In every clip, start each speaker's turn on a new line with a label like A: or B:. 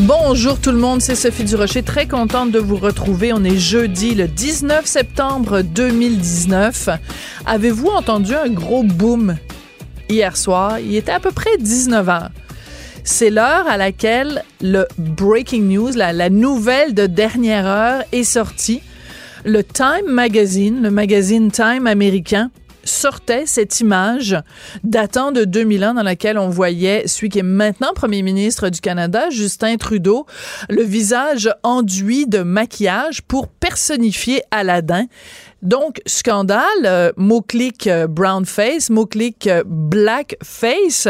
A: Bonjour tout le monde, c'est Sophie Durocher, très contente de vous retrouver. On est jeudi le 19 septembre 2019. Avez-vous entendu un gros boom hier soir? Il était à peu près 19 heures. C'est l'heure à laquelle le breaking news, la, la nouvelle de dernière heure est sortie. Le Time Magazine, le magazine Time américain, sortait cette image datant de 2001 dans laquelle on voyait celui qui est maintenant premier ministre du Canada, Justin Trudeau, le visage enduit de maquillage pour personnifier Aladdin. Donc, scandale, euh, mot-clic euh, brown face, mot-clic euh, black face.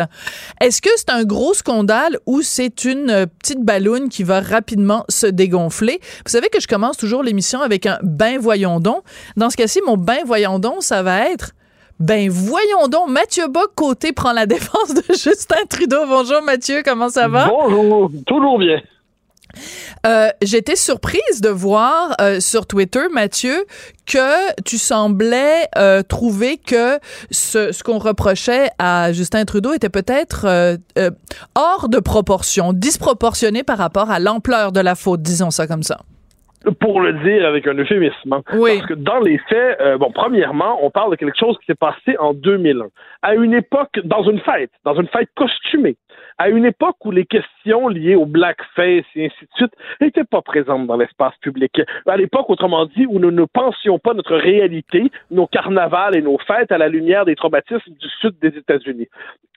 A: Est-ce que c'est un gros scandale ou c'est une petite balloune qui va rapidement se dégonfler? Vous savez que je commence toujours l'émission avec un ben voyons donc. Dans ce cas-ci, mon ben voyons donc, ça va être ben voyons donc, Mathieu Bock côté prend la défense de Justin Trudeau. Bonjour Mathieu, comment ça va?
B: Bonjour, toujours bien.
A: Euh, J'étais surprise de voir euh, sur Twitter, Mathieu, que tu semblais euh, trouver que ce, ce qu'on reprochait à Justin Trudeau était peut-être euh, euh, hors de proportion, disproportionné par rapport à l'ampleur de la faute, disons ça comme ça.
B: Pour le dire avec un euphémisme.
A: Oui.
B: Parce que dans les faits, euh, bon, premièrement, on parle de quelque chose qui s'est passé en 2001. À une époque, dans une fête, dans une fête costumée, à une époque où les questions liées au blackface et ainsi de suite n'étaient pas présentes dans l'espace public. À l'époque, autrement dit, où nous ne pensions pas notre réalité, nos carnavals et nos fêtes à la lumière des traumatismes du sud des États-Unis.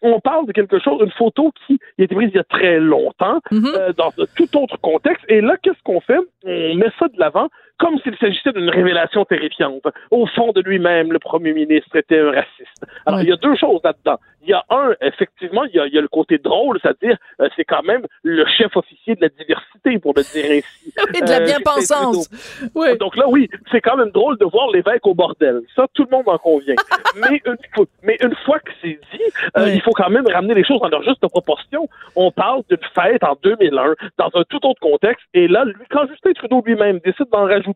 B: On parle de quelque chose, une photo qui a été prise il y a très longtemps,
A: Mhm.
B: euh, dans un tout autre contexte. Et là, qu'est-ce qu'on fait? On met ça de l'avant comme s'il s'agissait d'une révélation terrifiante. Au fond de lui-même, le premier ministre était un raciste. Alors,
A: Oui.
B: il y a deux choses là-dedans. Il y a un, effectivement, il y a, il y a le côté drôle, c'est-à-dire, euh, c'est quand même le chef officier de la diversité, pour le dire ainsi.
A: Et de la
B: Euh,
A: bien-pensance. Oui.
B: donc là, oui, c'est quand même drôle de voir l'évêque au bordel. Ça, tout le monde en convient. mais, une fois, mais une fois que c'est dit, euh,
A: Oui.
B: il faut quand même ramener les choses dans leur juste proportion. On parle d'une fête en 2001, dans un tout autre contexte, et là, lui, quand Justin Trudeau lui-même décide d'en rajouter,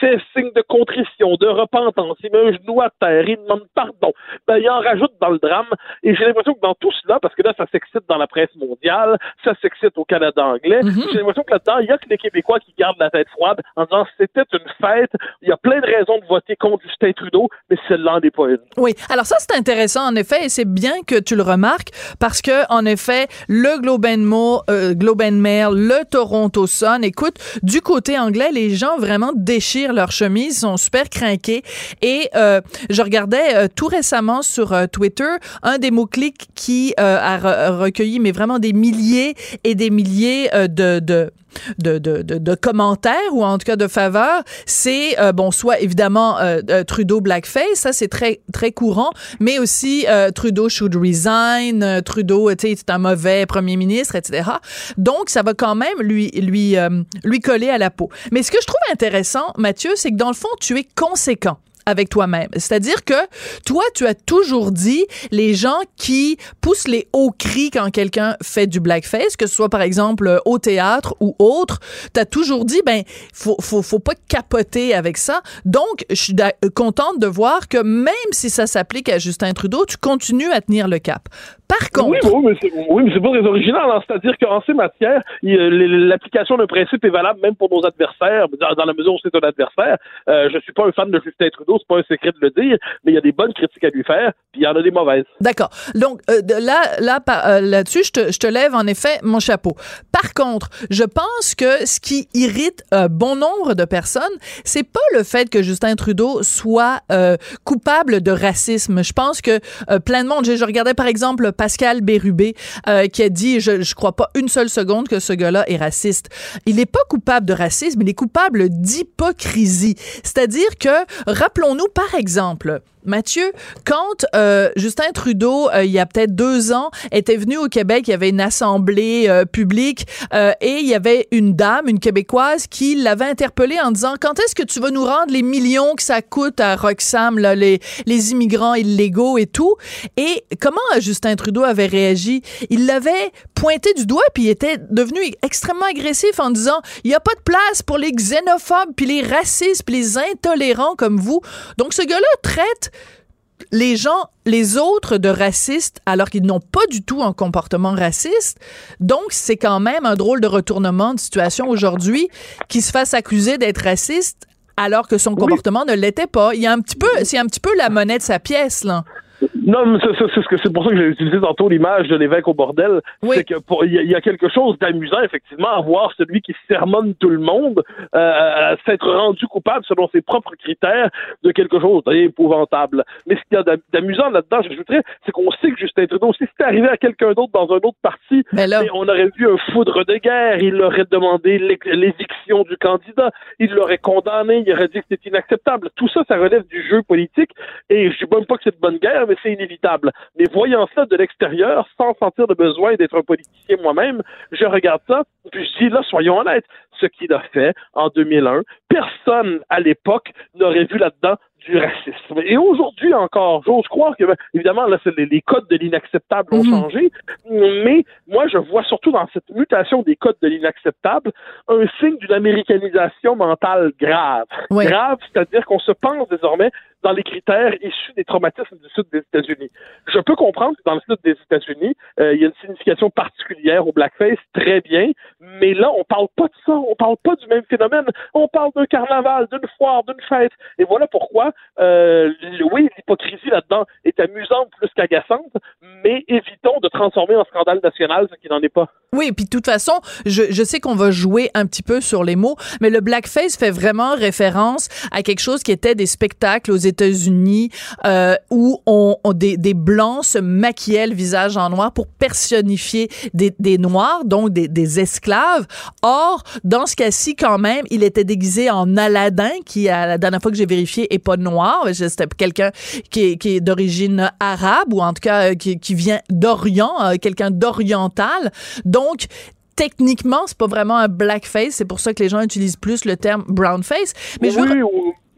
B: c'est signe de contrition, de repentance, il met un genou à terre, il demande pardon, ben, il en rajoute dans le drame, et j'ai l'impression que dans tout cela, parce que là, ça s'excite dans la presse mondiale, ça s'excite au Canada anglais,
A: Mhm.
B: j'ai l'impression que là-dedans, il y a que les Québécois qui gardent la tête froide en disant c'était une fête, il y a plein de raisons de voter contre Justin Trudeau, mais celle-là n'est pas une.
A: Oui, alors ça c'est intéressant en effet et c'est bien que tu le remarques parce que en effet le Globe and, euh, Globe and Mail, le Toronto Sun, écoute, du côté anglais les gens vraiment déchirent leurs chemises, sont super craqués. Et euh, je regardais euh, tout récemment sur euh, Twitter un des mots clics qui euh, a re- recueilli mais vraiment des milliers et des milliers euh, de, de de, de, de, de commentaires ou en tout cas de faveurs, c'est euh, bon soit évidemment euh, euh, Trudeau blackface, ça c'est très très courant, mais aussi euh, Trudeau should resign, euh, Trudeau tu un mauvais premier ministre, etc. Donc ça va quand même lui lui euh, lui coller à la peau. Mais ce que je trouve intéressant, Mathieu, c'est que dans le fond tu es conséquent avec toi-même. C'est-à-dire que toi, tu as toujours dit les gens qui poussent les hauts cris quand quelqu'un fait du blackface, que ce soit par exemple euh, au théâtre ou autre, tu as toujours dit ben faut faut faut pas capoter avec ça. Donc, je suis contente de voir que même si ça s'applique à Justin Trudeau, tu continues à tenir le cap. Par contre,
B: Oui, oui, mais c'est, oui, mais c'est pas très original. hein. C'est-à-dire qu'en ces matières, l'application d'un principe est valable même pour nos adversaires, dans, la mesure où c'est un adversaire. Euh, je suis pas un fan de Justin Trudeau, c'est pas un secret de le dire, mais il y a des bonnes critiques à lui faire, puis il y en a des mauvaises.
A: D'accord. Donc euh, là, là, euh, là-dessus, je te, je te lève en effet mon chapeau. Par contre, je pense que ce qui irrite un bon nombre de personnes, c'est pas le fait que Justin Trudeau soit euh, coupable de racisme. Je pense que plein de monde. Je, je, regardais par exemple Pascal Bérubé qui a dit, je, je crois pas une seule seconde que ce gars-là est raciste. Il n'est pas coupable de racisme, il est coupable d'hypocrisie. C'est-à-dire que, rappelons-nous par exemple, Mathieu, quand euh, Justin Trudeau, euh, il y a peut-être deux ans, était venu au Québec, il y avait une assemblée euh, publique et il y avait une dame, une Québécoise, qui l'avait interpellé en disant quand est-ce que tu vas nous rendre les millions que ça coûte à Roxham, là, les, les immigrants illégaux et tout? Et comment Justin Trudeau avait réagi? Il l'avait pointé du doigt puis il était devenu extrêmement agressif en disant il n'y a pas de place pour les xénophobes puis les racistes puis les intolérants comme vous. Donc ce gars-là traite les gens, les autres de racistes, alors qu'ils n'ont pas du tout un comportement raciste. Donc, c'est quand même un drôle de retournement de situation aujourd'hui qui se fasse accuser d'être raciste alors que son comportement ne l'était pas. Il y a un petit peu, c'est un petit peu la monnaie de sa pièce, là.
B: Non, mais c'est pour ça que j'ai utilisé tantôt l'image de l'évêque au bordel. C'est que il y, a quelque chose d'amusant effectivement à voir celui qui sermonne tout le monde euh, s'être rendu coupable selon ses propres critères de quelque chose d'épouvantable. Mais ce qu'il y a d'amusant là-dedans, j'ajouterais, c'est qu'on sait que Justin Trudeau, si c'était arrivé à quelqu'un d'autre dans un autre parti, mais on aurait vu un foudre de guerre. Il aurait demandé l'éviction du candidat, il l'aurait condamné, il aurait dit que c'était inacceptable. Tout ça, ça relève du jeu politique. Et je dis même pas que c'est de bonne guerre, mais c'est inévitable. Mais voyant ça de l'extérieur, sans sentir le besoin d'être un politicien moi-même, je regarde ça, puis je dis là, soyons honnêtes, ce qu'il a fait en 2001, personne à l'époque n'aurait vu là-dedans du racisme. Et aujourd'hui encore, j'ose croire que, évidemment, là, les, les, codes de l'inacceptable ont mhm. changé, mais moi, je vois surtout dans cette mutation des codes de l'inacceptable un signe d'une américanisation mentale grave. Grave, c'est-à-dire qu'on se pense désormais dans les critères issus des traumatismes du sud des États-Unis. Je peux comprendre que dans le sud des États-Unis, euh, il y a une signification particulière au blackface, très bien, mais là, on parle pas de ça, on parle pas du même phénomène, on parle d'un carnaval, d'une foire, d'une fête, et voilà pourquoi, euh, oui, l'hypocrisie là-dedans est amusante plus qu'agaçante, mais évitons de transformer en scandale national ce qui n'en est pas.
A: Oui, puis de toute façon, je, sais qu'on va jouer un petit peu sur les mots, mais le blackface fait vraiment référence à quelque chose qui était des spectacles aux États-Unis euh, où on, des, blancs se maquillaient le visage en noir pour personnifier des, noirs, donc des, des, esclaves. Or, dans ce cas-ci, quand même, il était déguisé en Aladdin, qui, à la dernière fois que j'ai vérifié, est pas noir. C'était quelqu'un qui est, qui est d'origine arabe ou en tout cas euh, qui, qui vient d'Orient, euh, quelqu'un d'oriental. Donc, techniquement, c'est pas vraiment un blackface. C'est pour ça que les gens utilisent plus le terme brownface.
B: Mais je veux...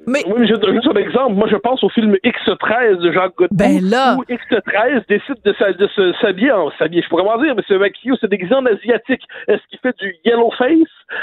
B: Oui, mais juste un exemple. Moi, je pense au film X13 de Jacques Godbout.
A: Ben là.
B: Où X13 décide de, s'habiller en s'habiller. Je pourrais m'en dire, mais c'est maquillé c'est déguisé en asiatique. Est-ce qu'il fait du yellow face?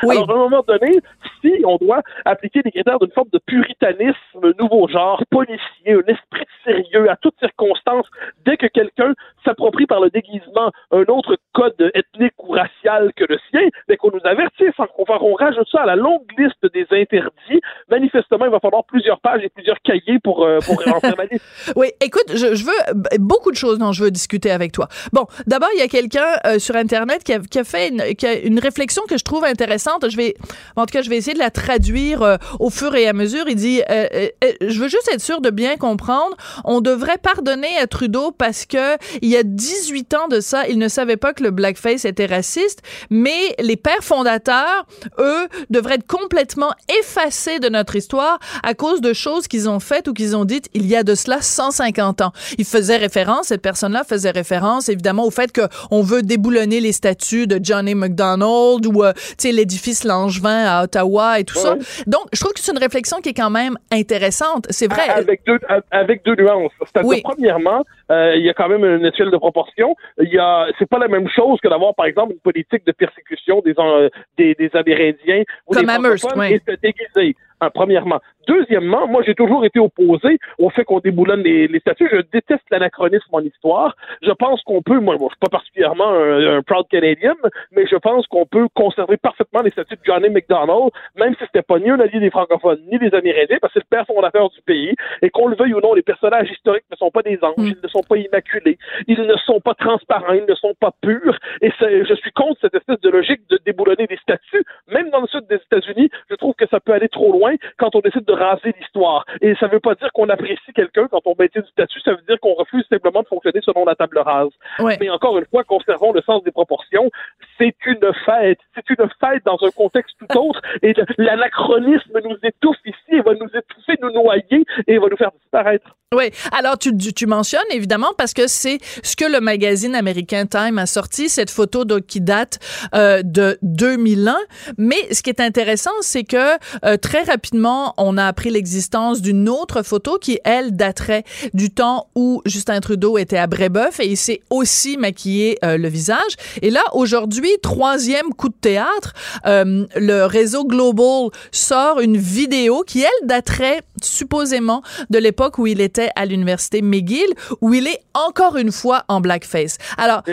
B: Oui. Alors, à un moment donné, si on doit appliquer des critères d'une forme de puritanisme, nouveau genre, policier, un esprit de sérieux à toutes circonstances, dès que quelqu'un s'approprie par le déguisement un autre code ethnique ou racial que le sien, mais qu'on nous avertisse, qu'on rajoute ça à la longue liste des interdits, manifestement, il va falloir plusieurs pages et plusieurs cahiers pour, euh, pour rentrer ma liste.
A: Oui, écoute, je, veux beaucoup de choses dont je veux discuter avec toi. Bon, d'abord, il y a quelqu'un euh, sur Internet qui a, qui a fait une, qui a une réflexion que je trouve intéressante. Je vais, en tout cas, je vais essayer de la traduire euh, au fur et à mesure. Il dit, je veux juste être sûr de bien comprendre, on devrait pardonner à Trudeau parce que il y a 18 ans de ça, il ne savait pas que le blackface était raciste, mais les pères fondateurs, eux, devraient être complètement effacés de notre histoire à cause de choses qu'ils ont faites ou qu'ils ont dites il y a de cela 150 ans. Il faisait référence, cette personne-là faisait référence évidemment au fait qu'on veut déboulonner les statues de Johnny McDonald ou euh, l'édifice Langevin à Ottawa et tout ça. Donc, je trouve que c'est une réflexion qui est quand même intéressante. C'est vrai.
B: Avec deux, avec deux nuances. C'est-à-dire, premièrement, euh, il y a quand même une échelle de proportion. Il y a, c'est pas la même chose que d'avoir, par exemple, une politique de persécution des, euh, des, des Amérindiens ou
A: Comme
B: des
A: Amherst,
B: et se déguiser. Hein, premièrement. Deuxièmement, moi, j'ai toujours été opposé au fait qu'on déboulonne les, les statues. Je déteste l'anachronisme en histoire. Je pense qu'on peut, moi, bon, je suis pas particulièrement un, proud Canadian, mais je pense qu'on peut conserver parfaitement les statues de Johnny McDonald, même si c'était pas ni un allié des francophones ni des Amérindiens, parce que c'est le père fondateur du pays, et qu'on le veuille ou non, les personnages historiques ne sont pas des anges, mm. ils ne sont pas immaculés, ils ne sont pas transparents, ils ne sont pas purs, et je suis contre cette espèce de logique de déboulonner des statues. Même dans le sud des États-Unis, je trouve que ça peut aller trop loin quand on décide de raser l'histoire. Et ça ne veut pas dire qu'on apprécie quelqu'un quand on maintient du statut, ça veut dire qu'on refuse simplement de fonctionner selon la table rase. Mais encore une fois, conservons le sens des proportions. C'est une fête. C'est une fête dans un contexte tout autre. Et l'anachronisme nous étouffe ici, et va nous étouffer, noyer et va nous faire disparaître.
A: Oui. Alors, tu, tu mentionnes évidemment parce que c'est ce que le magazine américain Time a sorti, cette photo qui date euh, de 2001. Mais ce qui est intéressant, c'est que euh, très rapidement, on a appris l'existence d'une autre photo qui, elle, daterait du temps où Justin Trudeau était à Brébeuf et il s'est aussi maquillé euh, le visage. Et là, aujourd'hui, troisième coup de théâtre, le réseau Global sort une vidéo qui, elle, daterait supposément de l'époque où il était à l'université McGill, où il est encore une fois en blackface. Alors,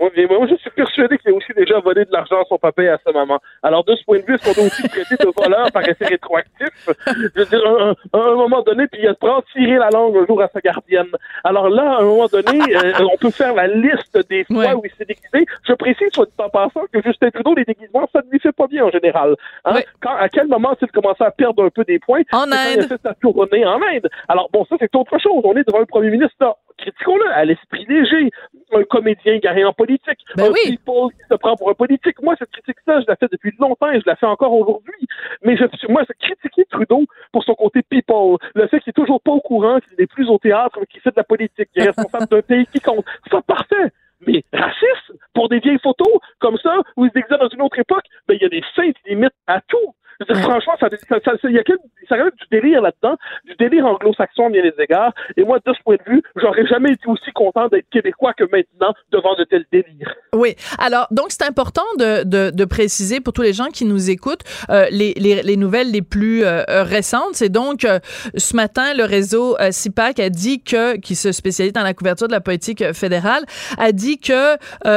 B: moi, je suis persuadé qu'il a aussi déjà volé de l'argent à son papa et à sa maman. Alors, de ce point de vue, est-ce qu'on doit aussi traiter de voleur par effet rétroactif? Je veux dire, à un, moment donné, puis il a tirer la langue un jour à sa gardienne. Alors là, à un moment donné, euh, on peut faire la liste des fois où il s'est déguisé. Je précise, soit en passant, que Justin Trudeau, les déguisements, ça ne lui fait pas bien en général. Hein? Quand, à quel moment s'il commençait à perdre un peu des points?
A: En Inde.
B: il a fait sa tournée en Inde. Alors, bon, ça, c'est autre chose. On est devant un premier ministre, là, critiquons-le, à l'esprit léger, un comédien garé en politique,
A: ben
B: un
A: oui.
B: people qui se prend pour un politique. Moi, cette critique-là, je la fais depuis longtemps et je la fais encore aujourd'hui. Mais je, moi, je critiquer Trudeau pour son côté people, le fait qu'il est toujours pas au courant, qu'il n'est plus au théâtre, qu'il fait de la politique, qu'il est responsable d'un pays qui compte, c'est parfait. Mais raciste, pour des vieilles photos comme ça, où il se dans une autre époque, ben, il y a des feintes limites à tout. Franchement, ça, ça, ça, y a ça du délire là-dedans, du délire anglo-saxon bien les égards. Et moi, de ce point de vue, j'aurais jamais été aussi content d'être québécois que maintenant devant de tels délires.
A: Oui. Alors, donc, c'est important de, de, de, préciser pour tous les gens qui nous écoutent euh, les, les, les, nouvelles les plus euh, récentes. C'est donc, euh, ce matin, le réseau CIPAC a dit que, qui se spécialise dans la couverture de la politique fédérale, a dit que,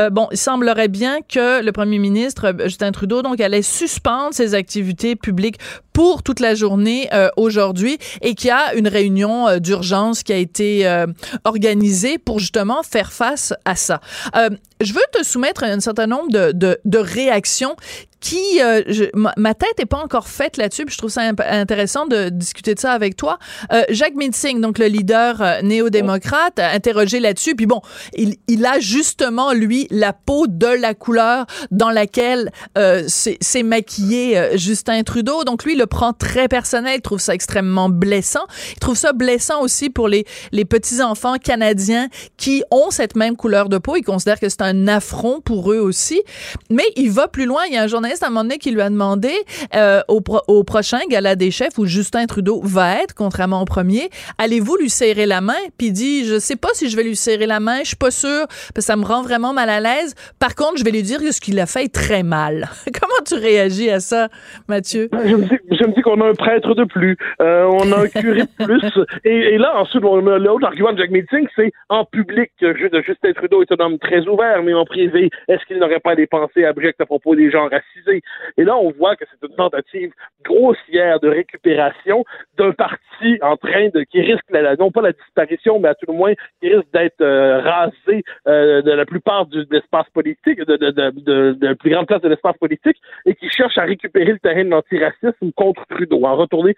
A: bon, il semblerait bien que le premier ministre, Justin Trudeau, donc, allait suspendre ses activités public pour toute la journée euh, aujourd'hui et qu'il y a une réunion euh, d'urgence qui a été euh, organisée pour justement faire face à ça. je veux te soumettre un certain nombre de, de, de réactions qui, euh, je, ma, tête est pas encore faite là-dessus, puis je trouve ça intéressant de discuter de ça avec toi. Euh, Jacques Mitzing, donc le leader euh, néo-démocrate, interrogé là-dessus, puis bon, il, il, a justement, lui, la peau de la couleur dans laquelle euh, s'est maquillé euh, Justin Trudeau, donc lui, il le prend très personnel, il trouve ça extrêmement blessant. Il trouve ça blessant aussi pour les, les petits-enfants canadiens qui ont cette même couleur de peau, il considère que c'est un affront pour eux aussi, mais il va plus loin, il y a un journaliste à un moment donné qui lui a demandé euh, au, au, prochain gala des chefs où Justin Trudeau va être, contrairement au premier, allez-vous lui serrer la main? Puis il dit, je sais pas si je vais lui serrer la main, je suis pas sûr, parce que ça me rend vraiment mal à l'aise. Par contre, je vais lui dire que ce qu'il a fait est très mal. Comment tu réagis à ça, Mathieu?
B: Je me dis, qu'on a un prêtre de plus, euh, on a un curé de plus. Et, là, ensuite, l'autre argument de Jack Meeting, c'est en public, Justin Trudeau est un homme très ouvert, mais en privé, est-ce qu'il n'aurait pas des pensées abjectes à propos des gens racistes? Et là, on voit que c'est une tentative grossière de récupération d'un parti en train de qui risque la, non pas la disparition, mais à tout le moins qui risque d'être euh, rasé euh, de la plupart de l'espace politique, de, de, de, de, la plus grande place de l'espace politique, et qui cherche à récupérer le terrain de l'antiracisme contre Trudeau. En retourner,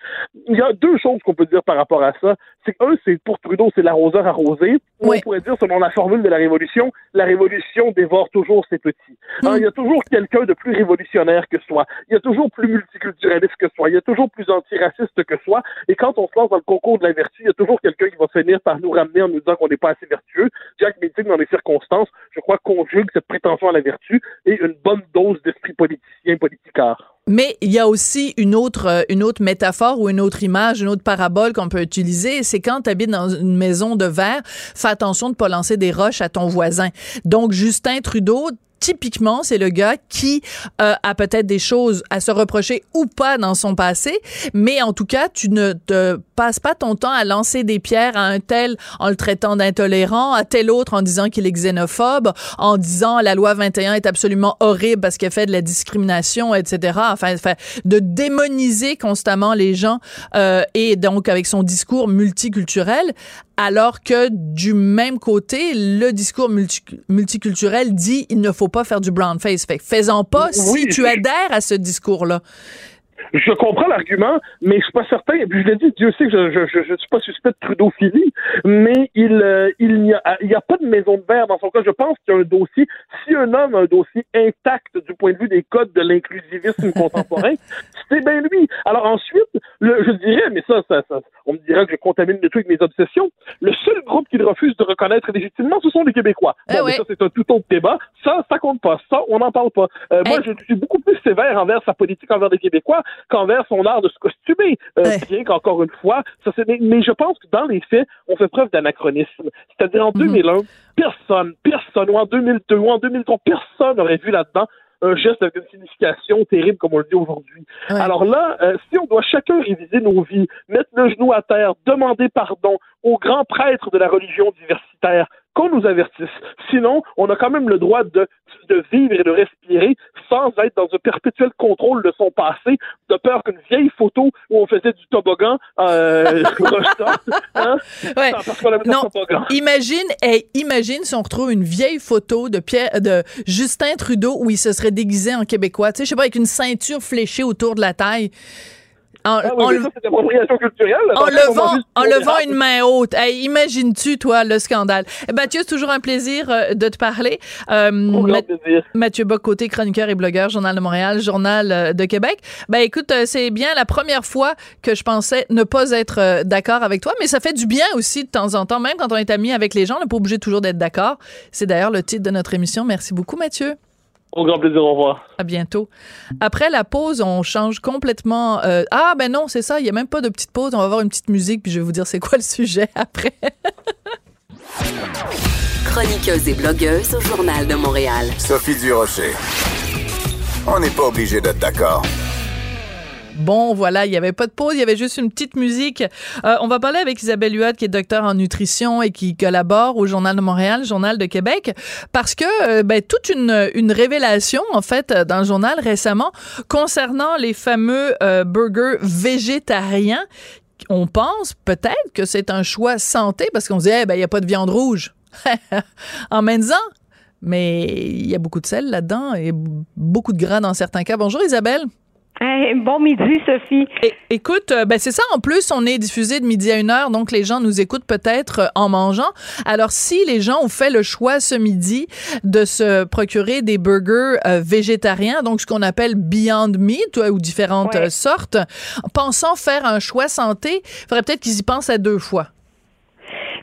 B: il y a deux choses qu'on peut dire par rapport à ça. C'est un, c'est pour Trudeau, c'est l'arroseur arrosé. On pourrait dire, selon la formule de la révolution, la révolution dévore toujours ses petits. Hein, il y a toujours quelqu'un de plus révolutionnaire que soi. Il y a toujours plus multiculturaliste que soi. Il y a toujours plus antiraciste que soi. Et quand on se lance dans le concours de la vertu, il y a toujours quelqu'un qui va finir par nous ramener en nous disant qu'on n'est pas assez vertueux. Jack Meeting, dans les circonstances, je crois, conjugue cette prétention à la vertu et une bonne dose d'esprit politicien, politicard.
A: Mais il y a aussi une autre, euh, une autre métaphore ou une autre image, une autre parabole qu'on peut utiliser. C'est quand tu habites dans une maison de verre, fais attention de ne pas lancer des roches à ton voisin. Donc, Justin Trudeau, typiquement, c'est le gars qui euh, a peut-être des choses à se reprocher ou pas dans son passé, mais en tout cas, tu ne te passes pas ton temps à lancer des pierres à un tel en le traitant d'intolérant, à tel autre en disant qu'il est xénophobe, en disant la loi 21 est absolument horrible parce qu'elle fait de la discrimination, etc. Enfin, de démoniser constamment les gens euh, et donc avec son discours multiculturel, alors que du même côté, le discours multiculturel dit il ne faut pas faire du brown face. Fait fais-en pas si tu adhères à ce discours-là.
B: Je comprends l'argument, mais je suis pas certain. Et puis je l'ai dit, Dieu sait que je je, je, je suis pas suspect de Trudeau-Philly, mais il euh, il n'y a il y a pas de maison de verre dans son cas. Je pense qu'il y a un dossier. Si un homme a un dossier intact du point de vue des codes de l'inclusivisme contemporain, c'est bien lui. Alors ensuite, le, je dirais, mais ça, ça, ça, on me dira que je contamine le truc avec mes obsessions. Le seul groupe qu'il refuse de reconnaître légitimement, ce sont les Québécois. Eh bon, mais ça c'est un tout autre débat. Ça, ça compte pas. Ça, on n'en parle pas. Euh, moi, eh. je suis beaucoup plus sévère envers sa politique envers les Québécois qu'envers son art de se costumer. Euh, bien qu'encore une fois, ça c'est. Mais je pense que dans les faits, on fait preuve d'anachronisme. C'est-à-dire en 2001, mhm. personne, personne, ou en 2002, ou en 2003, personne n'aurait vu là-dedans un geste avec une signification terrible comme on le dit aujourd'hui. Alors là, euh, si on doit chacun réviser nos vies, mettre le genou à terre, demander pardon aux grands prêtres de la religion diversitaire, qu'on nous avertisse. Sinon, on a quand même le droit de, de vivre et de respirer sans être dans un perpétuel contrôle de son passé, de peur qu'une vieille photo où on faisait du toboggan euh, hein?
A: ouais. parce qu'on non, toboggan. Imagine, hey, imagine si on retrouve une vieille photo de Pierre, de Justin Trudeau où il se serait déguisé en québécois, tu sais, je sais pas, avec une ceinture fléchée autour de la taille.
B: En, ah oui, ça, c'est culturelle.
A: En levant, en levant une main haute. Hey, Imagines-tu, toi, le scandale? Eh, Mathieu, c'est toujours un plaisir euh, de te parler.
B: Euh, plaisir.
A: Mathieu Bocoté, chroniqueur et blogueur, Journal de Montréal, Journal euh, de Québec. Ben écoute, euh, c'est bien la première fois que je pensais ne pas être d'accord avec toi, mais ça fait du bien aussi de temps en temps, même quand on est amis avec les gens, on n'est pas obligé toujours d'être d'accord. C'est d'ailleurs le titre de notre émission. Merci beaucoup, Mathieu.
B: Au grand plaisir, au revoir.
A: À bientôt. Après la pause, on change complètement. Euh, ah, ben non, c'est ça, il n'y a même pas de petite pause. On va avoir une petite musique, puis je vais vous dire c'est quoi le sujet après.
C: Chroniqueuse et blogueuse au Journal de Montréal.
D: Sophie Durocher. On n'est pas obligé d'être d'accord.
A: Bon, voilà, il n'y avait pas de pause, il y avait juste une petite musique. Euh, on va parler avec Isabelle Huot, qui est docteur en nutrition et qui collabore au Journal de Montréal, Journal de Québec, parce que euh, ben, toute une, révélation, en fait, dans le journal récemment, concernant les fameux euh, burgers végétariens on pense peut-être que c'est un choix santé parce qu'on se dit, eh ben, il n'y a pas de viande rouge. en même temps, mais il y a beaucoup de sel là-dedans et beaucoup de gras dans certains cas. Bonjour Isabelle
E: bon midi, Sophie.
A: écoute, euh, ben c'est ça. En plus, on est diffusé de midi à une heure, donc les gens nous écoutent peut-être euh, en mangeant. Alors, si les gens ont fait le choix ce midi de se procurer des burgers euh, végétariens, donc ce qu'on appelle Beyond Meat ou différentes sortes, pensant faire un choix santé, il faudrait peut-être qu'ils y pensent à deux fois.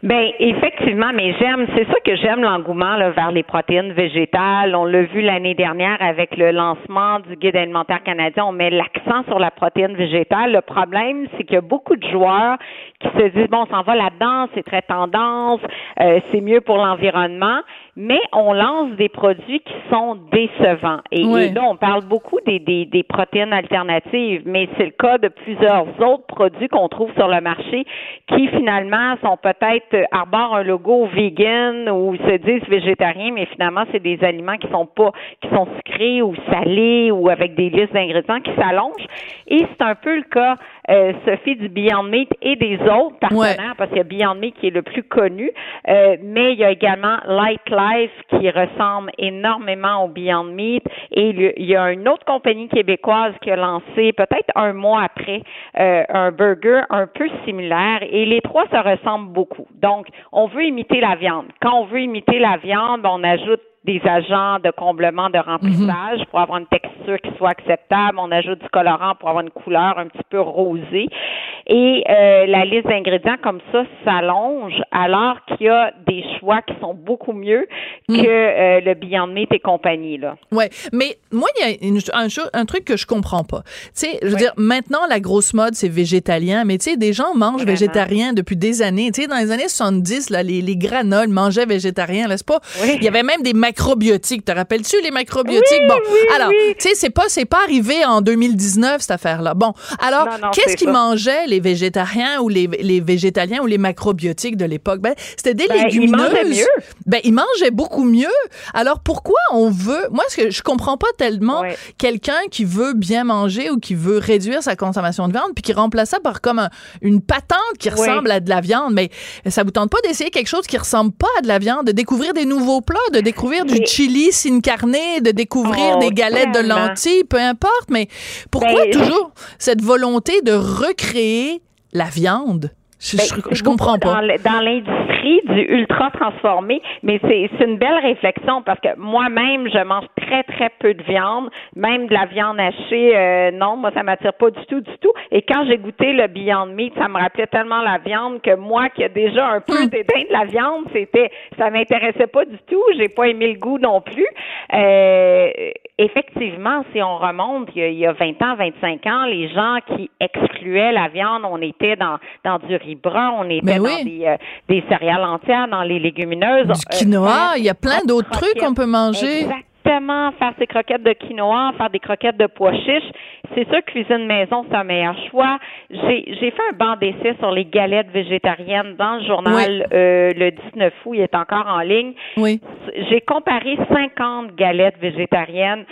E: Ben effectivement, mais j'aime, c'est ça que j'aime l'engouement vers les protéines végétales. On l'a vu l'année dernière avec le lancement du guide alimentaire canadien. On met l'accent sur la protéine végétale. Le problème, c'est qu'il y a beaucoup de joueurs qui se disent bon, on s'en va là-dedans, c'est très tendance, euh, c'est mieux pour l'environnement mais on lance des produits qui sont décevants. Et, là, on parle beaucoup des, des, des protéines alternatives, mais c'est le cas de plusieurs autres produits qu'on trouve sur le marché qui finalement sont peut-être euh, arborent un logo vegan ou se disent végétariens, mais finalement c'est des aliments qui sont pas qui sont sucrés ou salés ou avec des listes d'ingrédients qui s'allongent. Et c'est un peu le cas, euh, Sophie, du Beyond Meat et des autres partenaires, parce qu'il y a Beyond Meat qui est le plus connu, euh, mais il y a également Light qui ressemble énormément au Beyond Meat et il y a une autre compagnie québécoise qui a lancé peut-être un mois après euh, un burger un peu similaire et les trois se ressemblent beaucoup. Donc, on veut imiter la viande. Quand on veut imiter la viande, on ajoute des agents de comblement de remplissage pour avoir une texture qui soit acceptable. On ajoute du colorant pour avoir une couleur un petit peu rosée. Et euh, la liste d'ingrédients comme ça s'allonge alors qu'il y a des choix qui sont beaucoup mieux
A: Mm.
E: que euh, le Beyond Meat et compagnie. Là.
A: Ouais, mais moi il y a une- un, truc que je comprends pas. Tu sais, je veux dire maintenant la grosse mode c'est végétalien, mais tu sais des gens mangent
E: Vraiment.
A: végétarien depuis des années. Tu sais dans les années 70 là les, les granoles mangeaient végétarien, n'est-ce pas
E: Oui.
A: Il y avait même des macrobiotiques. Te rappelles-tu les macrobiotiques? Bon, alors tu sais c'est pas c'est pas arrivé en 2019 cette affaire là. Bon, alors qu'est-ce qu'ils mangeaient les végétariens ou les, les végétaliens ou les macrobiotiques de l'époque? Ben c'était des
E: Ben, ils
A: légumineuses.
E: mangeaient mieux.
A: Ben ils mangeaient beaucoup mieux. Alors pourquoi on veut Moi ce que je comprends pas tellement
E: Ouais.
A: quelqu'un qui veut bien manger ou qui veut réduire sa consommation de viande puis qui remplace ça par comme un- une patente qui ressemble à de la viande mais ça vous tente pas d'essayer quelque chose qui ressemble pas à de la viande de découvrir des nouveaux plats de découvrir du chili sin carne de découvrir
E: Oh,
A: des galettes de lentilles peu importe mais pourquoi
E: Ben,
A: toujours cette volonté de recréer la viande? Je,
E: Ben,
A: je-
E: c'est
A: je comprends pas
E: Dans, l'industrie du ultra transformé, mais c'est une belle réflexion parce que moi-même, je mange très, très peu de viande, même de la viande hachée. euh, non, moi, ça m'attire pas du tout, du tout. Et quand j'ai goûté le Beyond Meat, ça me rappelait tellement la viande que moi, qui a déjà un peu dédain de la viande, c'était, ça m'intéressait pas du tout. J'ai pas aimé le goût non plus. Euh, effectivement, si on remonte il y, a, il y a 20 ans, 25 ans, les gens qui excluaient la viande, on était dans, dans du on était
A: Ben
E: dans
A: oui.
E: des, euh, des céréales entières, dans les légumineuses.
A: du
E: Euh,
A: quinoa
E: faire
A: il y a plein
E: des
A: d'autres trucs qu'on peut manger
E: Exactement, faire ses croquettes de quinoa, faire des croquettes de pois chiches. C'est sûr, cuisine maison, c'est un meilleur choix. J'ai fait un banc d'essai sur les galettes végétariennes dans le journal euh, le 19 août. Il est encore en ligne.
A: oui
E: J'ai comparé 50 galettes végétariennes.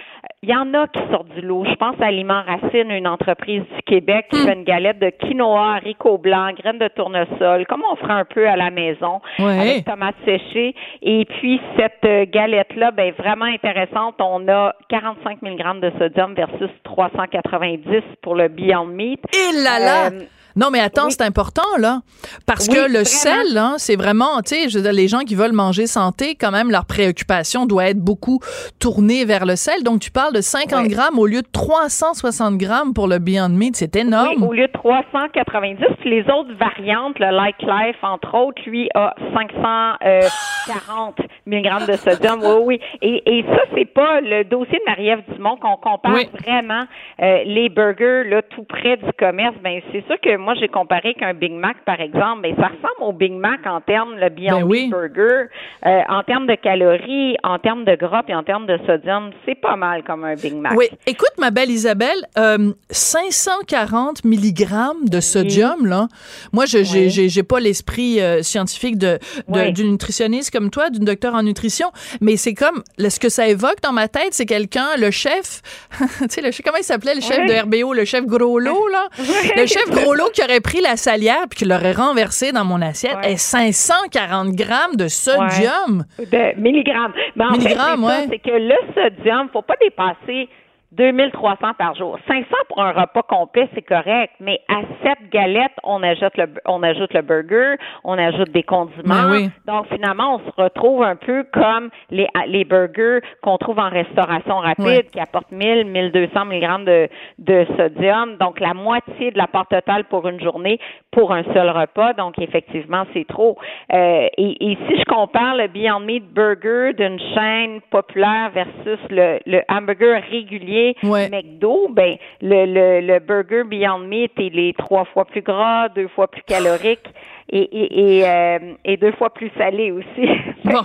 E: Il y en a qui sortent du lot. Je pense à Aliment Racine, une entreprise du Québec qui fait une galette de quinoa, haricots blancs, graines de tournesol, comme on ferait un peu à la maison,
A: Ouais.
E: avec tomates séchées. Et puis, cette euh, galette-là, ben, vraiment intéressante. On a 45 mg de sodium versus 390 pour le Beyond Meat.
A: Et là là!
E: Euh,
A: non, mais attends,
E: oui.
A: c'est important, là. Parce
E: Oui,
A: que le
E: vraiment.
A: sel, hein, c'est vraiment, tu sais, les gens qui veulent manger santé, quand même, leur préoccupation doit être beaucoup tournée vers le sel. Donc, tu parles de 50
E: Ouais.
A: grammes au lieu de 360 grammes pour le Beyond Meat. C'est
E: Oui,
A: énorme.
E: au lieu de 390. Puis les autres variantes, le Like Life, entre autres, lui, a 540 mg de sodium. Oui, oui. Et, et ça, c'est pas le dossier de Marie-Ève Dumont qu'on compare vraiment euh, les burgers là tout près du commerce. Ben c'est sûr que moi, j'ai comparé qu'un Big Mac, par exemple. Ben, ça ressemble au Big Mac en termes, le Beyond
A: Ben oui.
E: Burger, euh, en termes de calories, en termes de gras et en termes de sodium. C'est pas mal comme un Big Mac.
A: Oui, écoute, ma belle Isabelle, euh, 540 milligrammes de sodium, là. Moi, je j'ai-
E: Oui.
A: pas l'esprit euh, scientifique de de- d'une nutritionniste comme toi, d'une docteur en nutrition, mais c'est comme là, ce que ça évoque dans ma tête, c'est quelqu'un, le chef, tu sais, comment il s'appelait, le chef de RBO, le chef gros lot, là, le chef gros lot qui aurait pris la salière puis qui l'aurait renversé dans mon assiette,
E: Ouais.
A: et 540 grammes de sodium.
E: De milligrammes. Mais en
A: Milligrammes,
E: fait,
A: ouais.
E: c'est que le sodium, faut pas dépasser 2300 par jour. 500 pour un repas complet, c'est correct, mais à cette galette, on ajoute le on ajoute le burger, on ajoute des condiments.
A: Ben oui.
E: Donc finalement, on se retrouve un peu comme les les burgers qu'on trouve en restauration rapide qui apportent 1000 1200 mg de de sodium, donc la moitié de l'apport total pour une journée pour un seul repas. Donc effectivement, c'est trop. Euh, et, et si je compare le Beyond Meat Burger d'une chaîne populaire versus le, le hamburger régulier
A: Ouais.
E: McDo, ben le, le, le burger Beyond Meat il est trois fois plus gras, deux fois plus calorique et et, et, euh, et deux fois plus salé aussi.
A: Bon.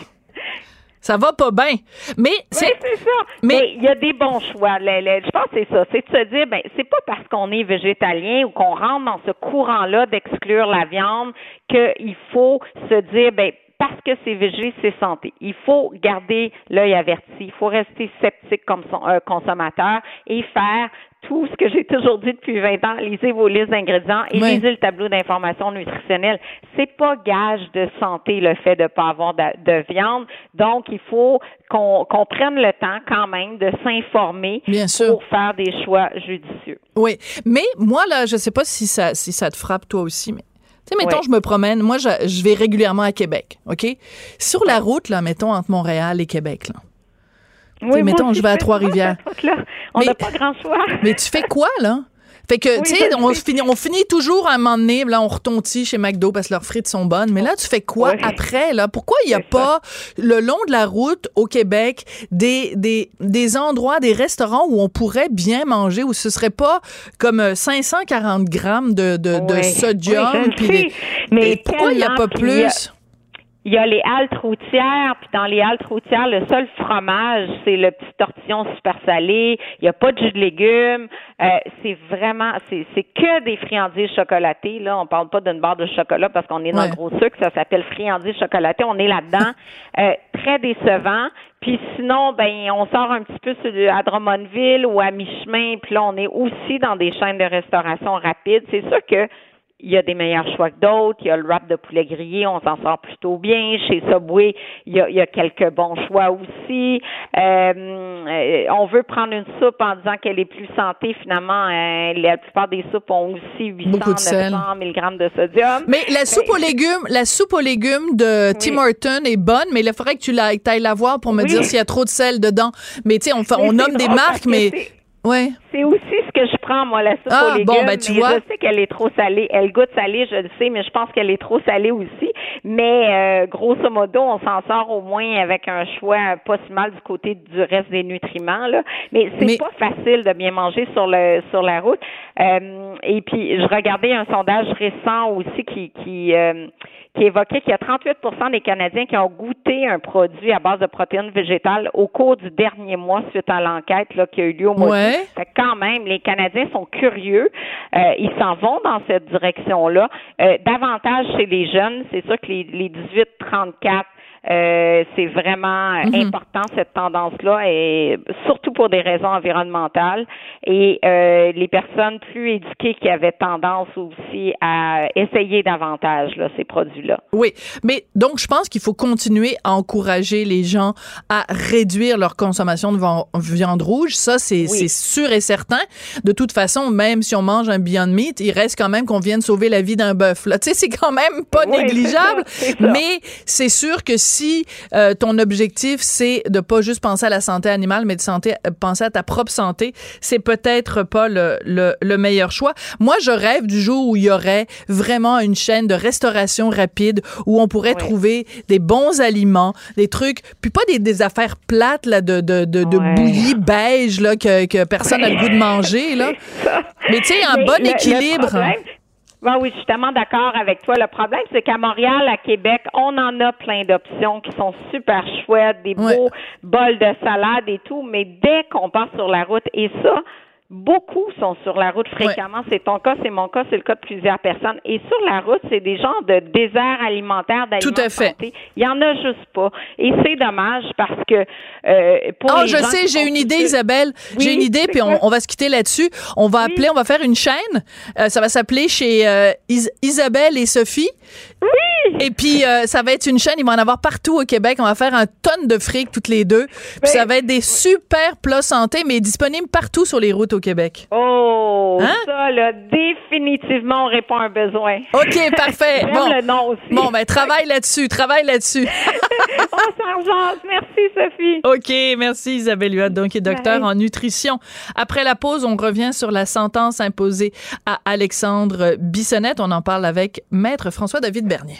A: Ça va pas bien. Mais c'est
E: Oui, c'est ça.
A: mais-
E: il y a des bons choix. Je pense que c'est ça. C'est de se dire, ben, c'est pas parce qu'on est végétalien ou qu'on rentre dans ce courant-là d'exclure la viande qu'il faut se dire, ben, parce que c'est végé, c'est santé. Il faut garder l'œil averti. Il faut rester sceptique comme son- euh, consommateur et faire tout ce que j'ai toujours dit depuis 20 ans. Lisez vos listes d'ingrédients et lisez le tableau d'information nutritionnelle. C'est pas gage de santé le fait de pas avoir de, de viande. Donc, il faut qu'on prenne le temps quand même de s'informer pour faire des choix judicieux.
A: Oui, mais moi là, je sais pas si ça si ça te frappe toi aussi, mais tu sais, mettons,
E: Ouais.
A: je me promène, moi, je, je vais régulièrement à Québec, OK? Sur la route, là, mettons, entre Montréal et Québec, là,
E: Oui,
A: mettons, je vais à Trois-Rivières.
E: On n'a pas grand choix.
A: Mais tu fais quoi, là? Fait que,
E: Oui,
A: tu sais,
E: je
A: on, finit, on finit toujours à un moment donné, là, on retontit chez McDo parce que leurs frites sont bonnes. Mais là, tu fais quoi
E: Ouais.
A: après, là? Pourquoi il n'y a
E: ça.
A: pas, le long de la route au Québec, des, des, des endroits, des restaurants où on pourrait bien manger, où ce serait pas comme euh, 540 grammes de, de, sodium?
E: Oui, je
A: puis
E: sais.
A: des-
E: Mais
A: pourquoi il n'y a pas plus?
E: Il y a les haltes routières, puis dans les haltes routières, le seul fromage, c'est le petit tortillon super salé. Il n'y a pas de jus de légumes. Euh, c'est vraiment, c'est, c'est que des friandises chocolatées. Là, on parle pas d'une barre de chocolat parce qu'on est dans
A: Ouais.
E: le gros sucre. Ça s'appelle friandises chocolatées. On est là-dedans. Euh, très décevant. Puis sinon, ben, on sort un petit peu sur, à Drummondville ou à mi-chemin. Puis là, on est aussi dans des chaînes de restauration rapide. C'est sûr que il y a des meilleurs choix que d'autres. Il y a le wrap de poulet grillé, on s'en sort plutôt bien. Chez Subway, il y a, il y a quelques bons choix aussi. Euh, on veut prendre une soupe en disant qu'elle est plus santé. Finalement, euh, la plupart des soupes ont aussi 800,
A: Beaucoup de sel.
E: 900 mg de sodium.
A: Mais la soupe aux légumes, la soupe aux légumes de Tim Horton est bonne, mais il faudrait que tu la, ailles la voir pour me
E: Oui.
A: dire s'il y a trop de sel dedans. Mais tu sais, on,
E: Mais
A: on nomme des marques,
E: que
A: mais ouais.
E: C'est aussi ce que je prends, moi, la soupe
A: Ah,
E: aux légumes.
A: bon, ben, tu
E: mais
A: vois.
E: Je sais qu'elle est trop salée. Elle goûte salée, je le sais, mais je pense qu'elle est trop salée aussi. Mais euh, grosso modo, on s'en sort au moins avec un choix pas si mal du côté du reste des nutriments. Là. Mais c'est
A: Mais-
E: pas facile de bien manger sur le sur la route. Euh, et puis, je regardais un sondage récent aussi qui qui euh, qui évoquait qu'il y a 38% des Canadiens qui ont goûté un produit à base de protéines végétales au cours du dernier mois suite à l'enquête là, qui a eu lieu au mois
A: Ouais.
E: Fait que quand même, les Canadiens sont curieux. Euh, ils s'en vont dans cette direction-là. Euh, davantage chez les jeunes, c'est sûr que les, les 18-34, euh, c'est vraiment
A: Mhm.
E: important cette tendance-là, et surtout pour des raisons environnementales. Et euh, les personnes plus éduquées qui avaient tendance aussi à essayer davantage là, ces produits-là.
A: Oui, mais donc je pense qu'il faut continuer à encourager les gens à réduire leur consommation de viande rouge. Ça, c'est sûr et certain. De toute façon, même si on mange un Beyond Meat, il reste quand même qu'on vienne sauver la vie d'un bœuf. Là, tu sais, c'est quand même pas
E: Oui,
A: négligeable. Mais c'est sûr que si euh, ton objectif c'est de pas juste penser à la santé animale, mais de santé, euh, penser à ta propre santé, c'est peut-être pas le, le, le meilleur choix. Moi, je rêve du jour où il y aurait vraiment une chaîne de restauration rapide où on pourrait trouver des bons aliments, des trucs, puis pas des, des affaires plates là de de de, de
E: Ouais.
A: bouillie beige là que, que personne n'a le goût de manger là. Mais tu sais, un bon
E: le- le
A: équilibre.
E: problème- Ben oui, je suis tellement d'accord avec toi. Le problème, c'est qu'à Montréal, à Québec, on en a plein d'options qui sont super chouettes, des
A: Ouais.
E: beaux bols de salade et tout, mais dès qu'on part sur la route, et ça, beaucoup sont sur la route fréquemment. C'est ton cas, c'est mon cas, c'est le cas de plusieurs personnes. Et sur la route, c'est des genres de désert alimentaire d'aliments
A: Tout à fait.
E: santé. Il y en a juste pas. Et c'est dommage parce que euh, pour
A: Oh,
E: les
A: je
E: gens
A: sais, j'ai une idée, Isabelle.
E: Oui,
A: j'ai une idée, puis on, va se quitter là-dessus. On va
E: Oui.
A: appeler, on va faire une chaîne. Euh, ça va s'appeler chez euh, Is- Isabelle et Sophie.
E: Oui!
A: Et puis, euh, ça va être une chaîne, il va en avoir partout au Québec. On va faire un tonne de fric toutes les deux. Puis ça va être des super plats santé, mais disponibles partout sur les routes au Québec.
E: Oh,
A: Hein?
E: ça, là, définitivement, on répond à un besoin.
A: OK, parfait. Bon.
E: le nom aussi.
A: Bon, ben, travaille là-dessus, travaille là-dessus.
E: oh, merci, Sophie.
A: OK, merci Isabelle Huot, donc qui est docteur en nutrition. Après la pause, on revient sur la sentence imposée à Alexandre Bissonnette. On en parle avec Maître François-David Bernier.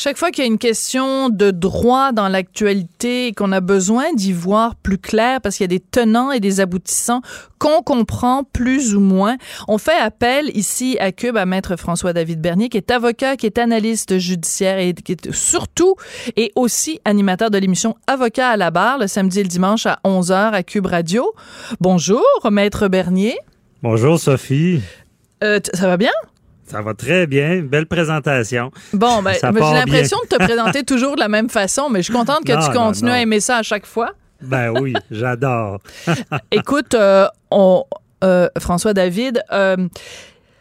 A: Chaque fois qu'il y a une question de droit dans l'actualité et qu'on a besoin d'y voir plus clair parce qu'il y a des tenants et des aboutissants qu'on comprend plus ou moins, on fait appel ici à Cube à maître François-David Bernier qui est avocat, qui est analyste judiciaire et qui est surtout et aussi animateur de l'émission Avocat à la barre le samedi et le dimanche à 11h à Cube Radio. Bonjour maître Bernier.
F: Bonjour Sophie.
A: Euh, ça va bien?
F: Ça va très bien. Belle présentation.
A: Bon, ben, ben, j'ai l'impression de te présenter toujours de la même façon, mais je suis contente que
F: Non,
A: tu
F: non,
A: continues
F: non.
A: à aimer ça à chaque fois.
F: Ben oui, j'adore.
A: Écoute, euh, on, euh, François David, euh,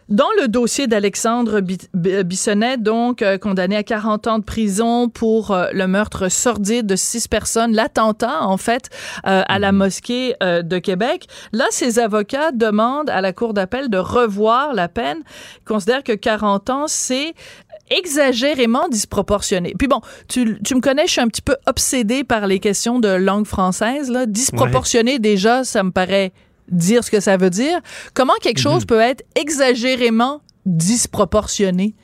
A: dans le dossier d'Alexandre Bi- Bi- Bissonnette, donc euh, condamné à 40 ans de prison pour euh, le meurtre sordide de six personnes, l'attentat en fait euh, à la mosquée euh, de Québec, là ses avocats demandent à la cour d'appel de revoir la peine. Ils considèrent que 40 ans c'est exagérément disproportionné. Puis bon, tu, tu me connais, je suis un petit peu obsédée par les questions de langue française. Là. Disproportionné, déjà, ça me paraît dire ce que ça veut dire. Comment quelque chose peut être exagérément disproportionné?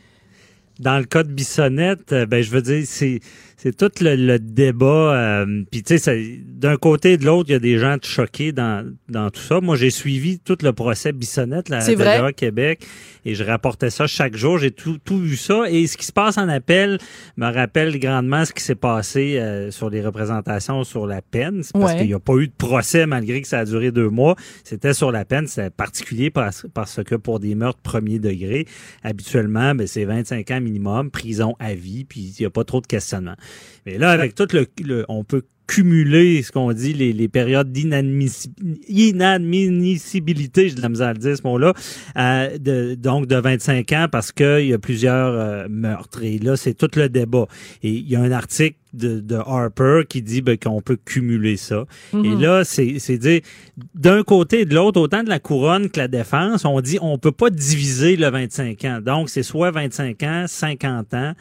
F: Dans le cas de Bissonnette, euh, ben je veux dire, c'est c'est tout le, le débat. euh, Puis tu sais, d'un côté et de l'autre, il y a des gens choqués dans, dans tout ça. Moi, j'ai suivi tout le procès Bissonnette là,
A: C'est vrai?
F: TVA Québec et je rapportais ça chaque jour. J'ai tout, tout vu ça. Et ce qui se passe en appel me rappelle grandement ce qui s'est passé euh, sur les représentations sur la peine. C'est parce
A: Ouais.
F: qu'il n'y a pas eu de procès malgré que ça a duré deux mois. C'était sur la peine. C'était particulier parce, parce que pour des meurtres premier degré, habituellement, ben, c'est 25 ans minimum, prison à vie, puis il n'y a pas trop de questionnement. Mais là, avec tout le, le- on peut cumuler ce qu'on dit, les, les périodes d'inadmissi- inadmissibilité, j'ai de la misère à le dire ce mot-là, euh, de, donc de 25 ans parce qu'il y a plusieurs euh, meurtres. Et là, c'est tout le débat. Et il y a un article de, de Harper qui dit ben, qu'on peut cumuler ça. Et là, c'est c'est dire, d'un côté et de l'autre, autant de la couronne que la défense, on dit on peut pas diviser le 25 ans. Donc, c'est soit 25 ans, 50 ans.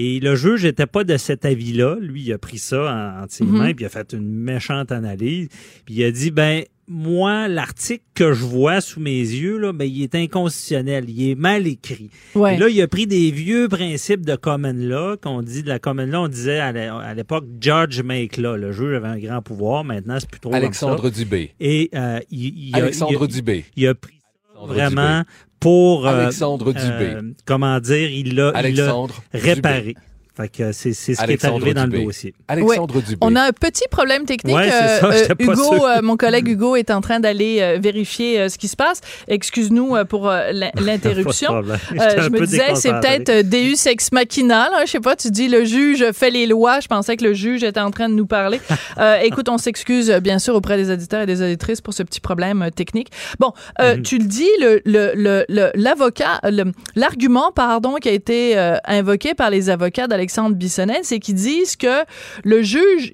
F: Et le juge n'était pas de cet avis-là. Lui, il a pris ça en, entre ses mains, puis il a fait une méchante analyse. Puis il a dit, ben, moi, l'article que je vois sous mes yeux, là, ben, il est inconstitutionnel. Il est mal écrit.
A: Ouais.
F: Et là, il a pris des vieux principes de common law, qu'on dit de la common law, on disait à l'é- à l'époque judge make law. Le juge avait un grand pouvoir. Maintenant, c'est plus trop comme ça.
G: Alexandre Dubé.
F: Et euh, il, il a-
G: Alexandre
F: il
G: Dubé.
F: il a pris ça
G: Alexandre
F: vraiment pour euh,
G: Alexandre Dubé.
F: euh, comment dire, il l'a réparé.
G: Dubé.
F: Fait que c'est c'est ce qui est
G: Alexandre
F: arrivé dans le dossier.
G: Alexandre Dubé.
A: On a un petit problème technique.
F: Ouais, c'est ça,
A: Euh,
F: pas
A: Hugo,
F: sûr.
A: euh, mon collègue Hugo est en train d'aller euh, vérifier euh, ce qui se passe. Excuse-nous euh, pour euh, l'in- l'interruption. Euh, je me disais, c'est peut-être euh, Deus ex machina. Là. Je sais pas, tu dis le juge fait les lois. Je pensais que le juge était en train de nous parler. Euh, écoute, on s'excuse euh, bien sûr auprès des auditeurs et des auditrices pour ce petit problème euh, technique. Bon, euh,
F: Mhm.
A: tu le dis, le, le, le, le- l'avocat, le- l'argument, pardon, qui a été euh, invoqué par les avocats d'Alexandre Bissonnette, c'est qu'ils disent que le juge,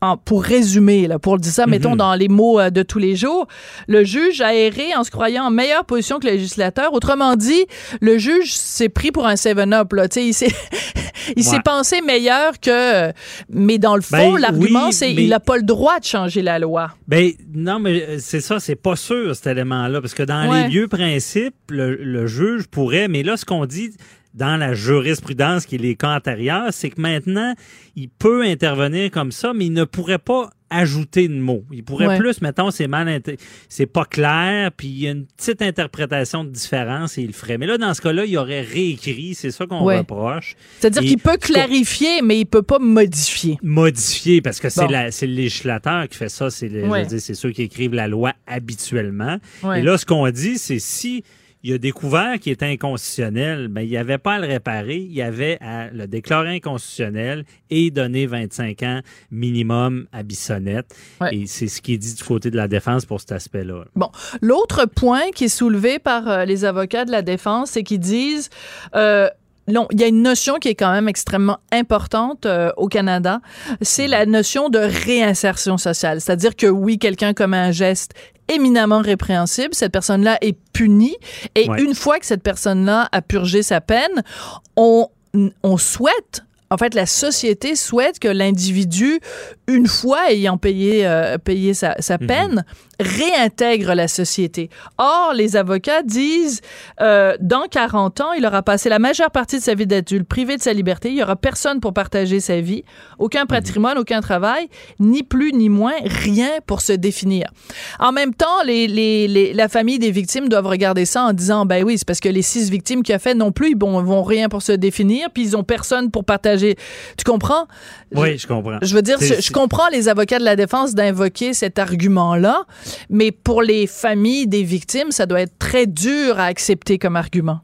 A: en- pour résumer, là, pour le dire ça, mettons dans les mots euh, de tous les jours, le juge a erré en se croyant en meilleure position que le législateur. Autrement dit, le juge s'est pris pour un 7-up. Là. Tu sais, Il s'est
F: Ouais.
A: pensé meilleur que... Mais dans le fond,
F: Ben,
A: l'argument,
F: oui,
A: c'est qu'il n'a pas le droit de changer la loi.
F: Ben non, mais euh, c'est ça, c'est pas sûr cet élément-là, parce que dans
A: Ouais.
F: les vieux principes, le, le juge pourrait, mais là, ce qu'on dit dans la jurisprudence, qui est les cas antérieurs, c'est que maintenant, il peut intervenir comme ça, mais il ne pourrait pas ajouter de mots. Il pourrait
A: Ouais.
F: plus, mettons, c'est mal, c'est pas clair, puis il y a une petite interprétation de différence et il le ferait. Mais là, dans ce cas-là, il aurait réécrit, c'est ça qu'on
A: Ouais.
F: reproche.
A: C'est-à-dire qu'il peut clarifier, mais il peut pas modifier.
F: modifier parce que c'est
A: Bon.
F: la- c'est le législateur qui fait ça, c'est
A: Ouais.
F: c'est ceux qui écrivent la loi habituellement. Et là, ce qu'on dit, c'est si il a découvert qu'il était inconstitutionnel, ben, il n'y avait pas à le réparer, il y avait à le déclarer inconstitutionnel et donner 25 ans minimum à Bissonnette.
A: Ouais.
F: Et c'est ce qui est dit du côté de la défense pour cet aspect-là.
A: Bon, l'autre point qui est soulevé par euh, les avocats de la défense, c'est qu'ils disent euh, non, il y a une notion qui est quand même extrêmement importante euh, au Canada, c'est la notion de réinsertion sociale. C'est-à-dire que oui, quelqu'un commet un geste éminemment répréhensible, cette personne-là est punie. Et
F: Ouais.
A: une fois que cette personne-là a purgé sa peine, on, on souhaite en fait, la société souhaite que l'individu, une fois ayant payé, euh, payé sa, sa peine, réintègre la société. Or, les avocats disent, euh, dans 40 ans, il aura passé la majeure partie de sa vie d'adulte privé de sa liberté. Il y aura personne pour partager sa vie, aucun patrimoine, aucun travail, ni plus ni moins, rien pour se définir. En même temps, les, les, les- la famille des victimes doivent regarder ça en disant, ben oui, c'est parce que les six victimes qu'il a fait non plus, ils vont rien pour se définir, puis ils ont personne pour partager. Tu comprends?
F: Oui, je comprends.
A: Je veux dire, je comprends les avocats de la défense d'invoquer cet argument-là, mais pour les familles des victimes, ça doit être très dur à accepter comme argument.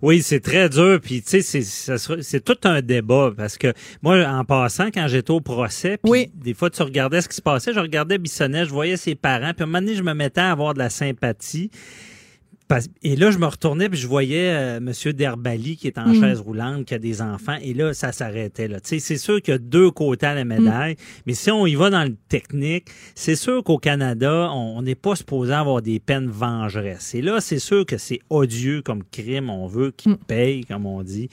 F: Oui, c'est très dur. Puis, tu sais, c'est- tout un débat. Parce que moi, en passant, quand j'étais au procès, puis
A: Oui.
F: des fois, tu regardais ce qui se passait. Je regardais Bissonnette, je voyais ses parents. Puis, à un moment donné, je me mettais à avoir de la sympathie. Et là, je me retournais puis je voyais euh, Monsieur Derbali qui est en
A: Mm.
F: chaise roulante, qui a des enfants, et là, ça s'arrêtait. Là. C'est sûr qu'il y a deux côtés à la médaille, mais si on y va dans le technique, c'est sûr qu'au Canada, on n'est pas supposé avoir des peines vengeresses. Et là, c'est sûr que c'est odieux comme crime, on veut qu'il
A: Mm.
F: paye, comme on dit.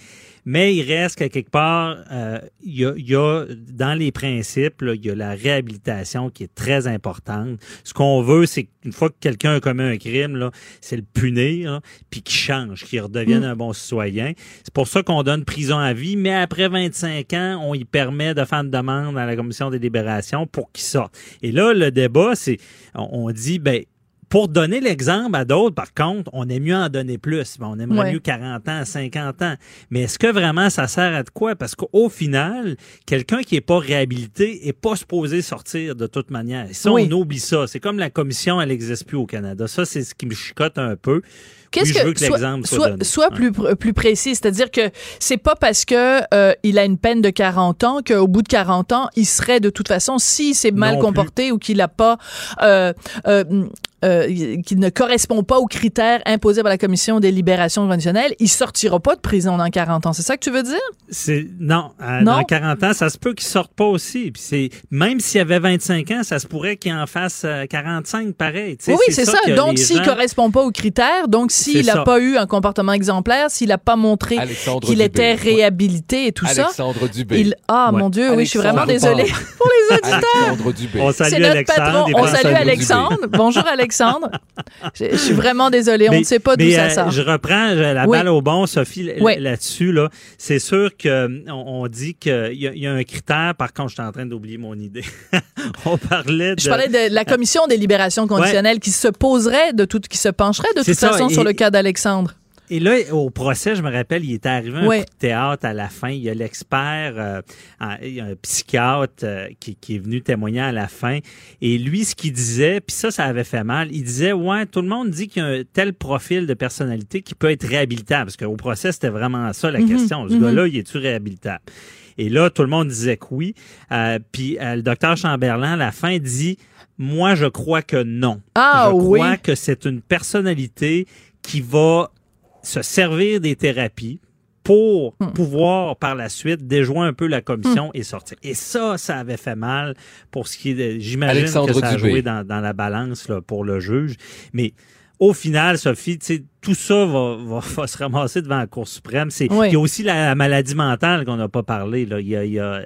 F: Mais il reste que quelque part, euh, il y, a, il y a, dans les principes, là, il y a la réhabilitation qui est très importante. Ce qu'on veut, c'est qu'une fois que quelqu'un a commis un crime, c'est le punir, là, puis qu'il change, qu'il redevienne
A: Mm.
F: un bon citoyen. C'est pour ça qu'on donne prison à vie, mais après 25 ans, on y permet de faire une demande à la commission des libérations pour qu'il sorte. Et là, le débat, c'est, on dit, ben, pour donner l'exemple à d'autres, par contre, on est mieux en donner plus. On aimerait
A: Ouais.
F: mieux 40 ans, 50 ans. Mais est-ce que vraiment ça sert à de quoi? Parce qu'au final, quelqu'un qui est pas réhabilité est pas supposé sortir de toute manière. Ça,
A: Oui.
F: on oublie ça. C'est comme la commission, elle n'existe plus au Canada. Ça, c'est ce qui me chicote un peu.
A: Qu'est-ce
F: Oui, je
A: que
F: veux que l'exemple soit
A: sois,
F: donné. Ouais.
A: plus plus précis, c'est-à-dire que c'est pas parce que euh, il a une peine de 40 ans qu'au bout de 40 ans, il serait de toute façon si s'est mal
F: Non
A: comporté ou qu'il a pas euh, euh, euh, qu'il ne correspond pas aux critères imposés par la commission des libérations conditionnelles, il sortira pas de prison dans 40 ans. C'est ça que tu veux dire?
F: C'est non,
A: Non?
F: dans 40 ans, ça se peut qu'il sorte pas aussi. Puis c'est même s'il avait 25 ans, ça se pourrait qu'il en fasse euh, 45 pareil. Tu sais,
A: Oui, c'est ça. Donc, s'il
F: gens-
A: correspond pas aux critères, donc s'il
F: ça.
A: pas eu un comportement exemplaire, s'il n'a pas montré qu'il était réhabilité et tout ça,
G: Alexandre Dubé.
A: il... Ah,
F: Ouais.
A: mon Dieu, oui, je suis vraiment désolée pour les auditeurs.
G: Alexandre Dubé.
F: On
A: C'est
F: salue
A: notre
F: Alexandre.
A: patron. On salue
G: Alexandre
A: Alexandre. Bonjour, Alexandre. Je, je suis vraiment désolée. On
F: Mais-
A: ne sait pas d'où ça
F: euh,
A: sort.
F: Je reprends la
A: Oui.
F: balle au bon, Sophie,
A: Oui.
F: là-dessus. Là. C'est sûr que euh, on, dit qu'il y, a- il y a un critère. Par contre, je suis en train d'oublier mon idée. on parlait de.
A: Je parlais de la commission des libérations conditionnelles qui se poserait de tout, qui se pencherait de toute
F: ça,
A: façon
F: et-
A: sur le cas d'Alexandre.
F: Et là, au procès, je me rappelle, il était arrivé un coup de théâtre à la fin. Il y a l'expert, euh, un, il y a un psychiatre euh, qui, qui est venu témoigner à la fin. Et lui, ce qu'il disait, puis ça, ça avait fait mal, il disait, ouais, tout le monde dit qu'il y a un tel profil de personnalité qui peut être réhabilitable. Parce qu'au procès, c'était vraiment ça la
A: Mhm,
F: question. Ce
A: mhm.
F: gars-là, il est-tu réhabilitable? Et là, tout le monde disait que oui. Euh, puis euh, le docteur Chamberlain, à la fin, dit, moi, je crois que non.
A: Ah
F: je
A: oui.
F: crois que c'est une personnalité qui va se servir des thérapies pour
A: Hmm.
F: pouvoir par la suite déjouer un peu la commission et sortir. Et ça, ça avait fait mal pour ce qui est de, j'imagine que ça a joué dans, dans la balance là, pour le juge. Mais au final, Sophie, tu sais, tout ça va, va, va se ramasser devant la Cour suprême. C'est,
A: Oui.
F: Il y a aussi la, maladie mentale qu'on n'a pas parlé. Là. Il y a, il y a-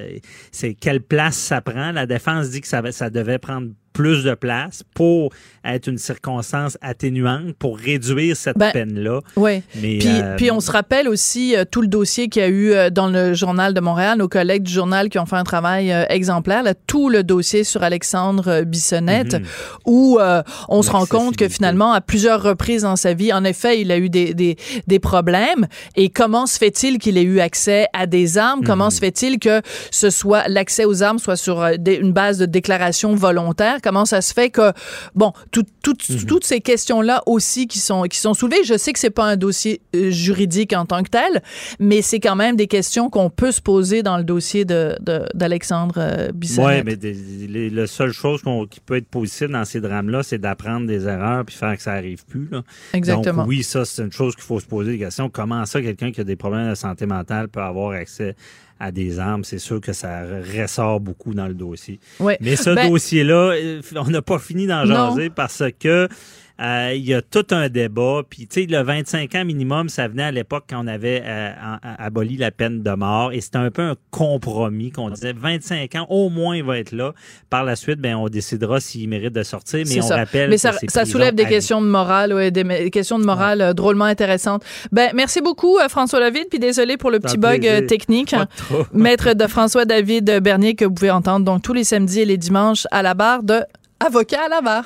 F: c'est quelle place ça prend? La défense dit que ça, ça devait prendre plus de place pour être une circonstance atténuante, pour réduire cette
A: Ben,
F: peine-là.
A: Oui.
F: Mais,
A: Puis,
F: euh,
A: puis on se rappelle aussi euh, tout le dossier qu'il y a eu euh, dans le journal de Montréal, nos collègues du journal qui ont fait un travail exemplaire, là, tout le dossier sur Alexandre Bissonnette,
F: Mhm.
A: où on se rend compte que finalement, à plusieurs reprises dans sa vie, en effet, il a eu des, des, des problèmes. Et comment se fait-il qu'il ait eu accès à des armes? Comment
F: Mhm.
A: se fait-il que ce soit l'accès aux armes soit sur des- une base de déclaration volontaire? Comment ça se fait que, bon, tout- tout-
F: Mhm.
A: toutes ces questions-là aussi qui sont, qui sont soulevées, je sais que c'est pas un dossier euh, juridique en tant que tel, mais c'est quand même des questions qu'on peut se poser dans le dossier de, de- d'Alexandre euh.
F: Oui, mais des- les- la seule chose qu'on- qui peut être positive dans ces drames-là, c'est d'apprendre des erreurs puis faire que ça arrive plus. Là.
A: Exactement.
F: Donc oui, ça, c'est une chose qu'il faut se poser des questions. Comment ça, quelqu'un qui a des problèmes de santé mentale peut avoir accès à des armes? C'est sûr que ça ressort beaucoup dans le dossier.
A: Ouais.
F: Mais ce
A: Ben-
F: dossier-là, euh, on n'a pas fini d'en
A: Non.
F: jaser parce que Euh, Il y a tout un débat. Puis, tu sais, le 25 ans minimum, ça venait à l'époque quand on avait euh, aboli la peine de mort. Et c'était un peu un compromis qu'on disait 25 ans, au moins, il va être là. Par la suite, ben, on décidera s'il mérite de sortir. Mais on
A: ça.
F: rappelle
A: Mais
F: que
A: ça,
F: c'est
A: ça soulève des questions de morale, ouais, des, questions de morale euh, drôlement intéressantes. Ben, merci beaucoup, François David, puis désolé pour le petit bug
F: plaisir.
A: technique. Maître de François David Bernier, que vous pouvez entendre donc tous les samedis et les dimanches à la barre de Avocat à la barre.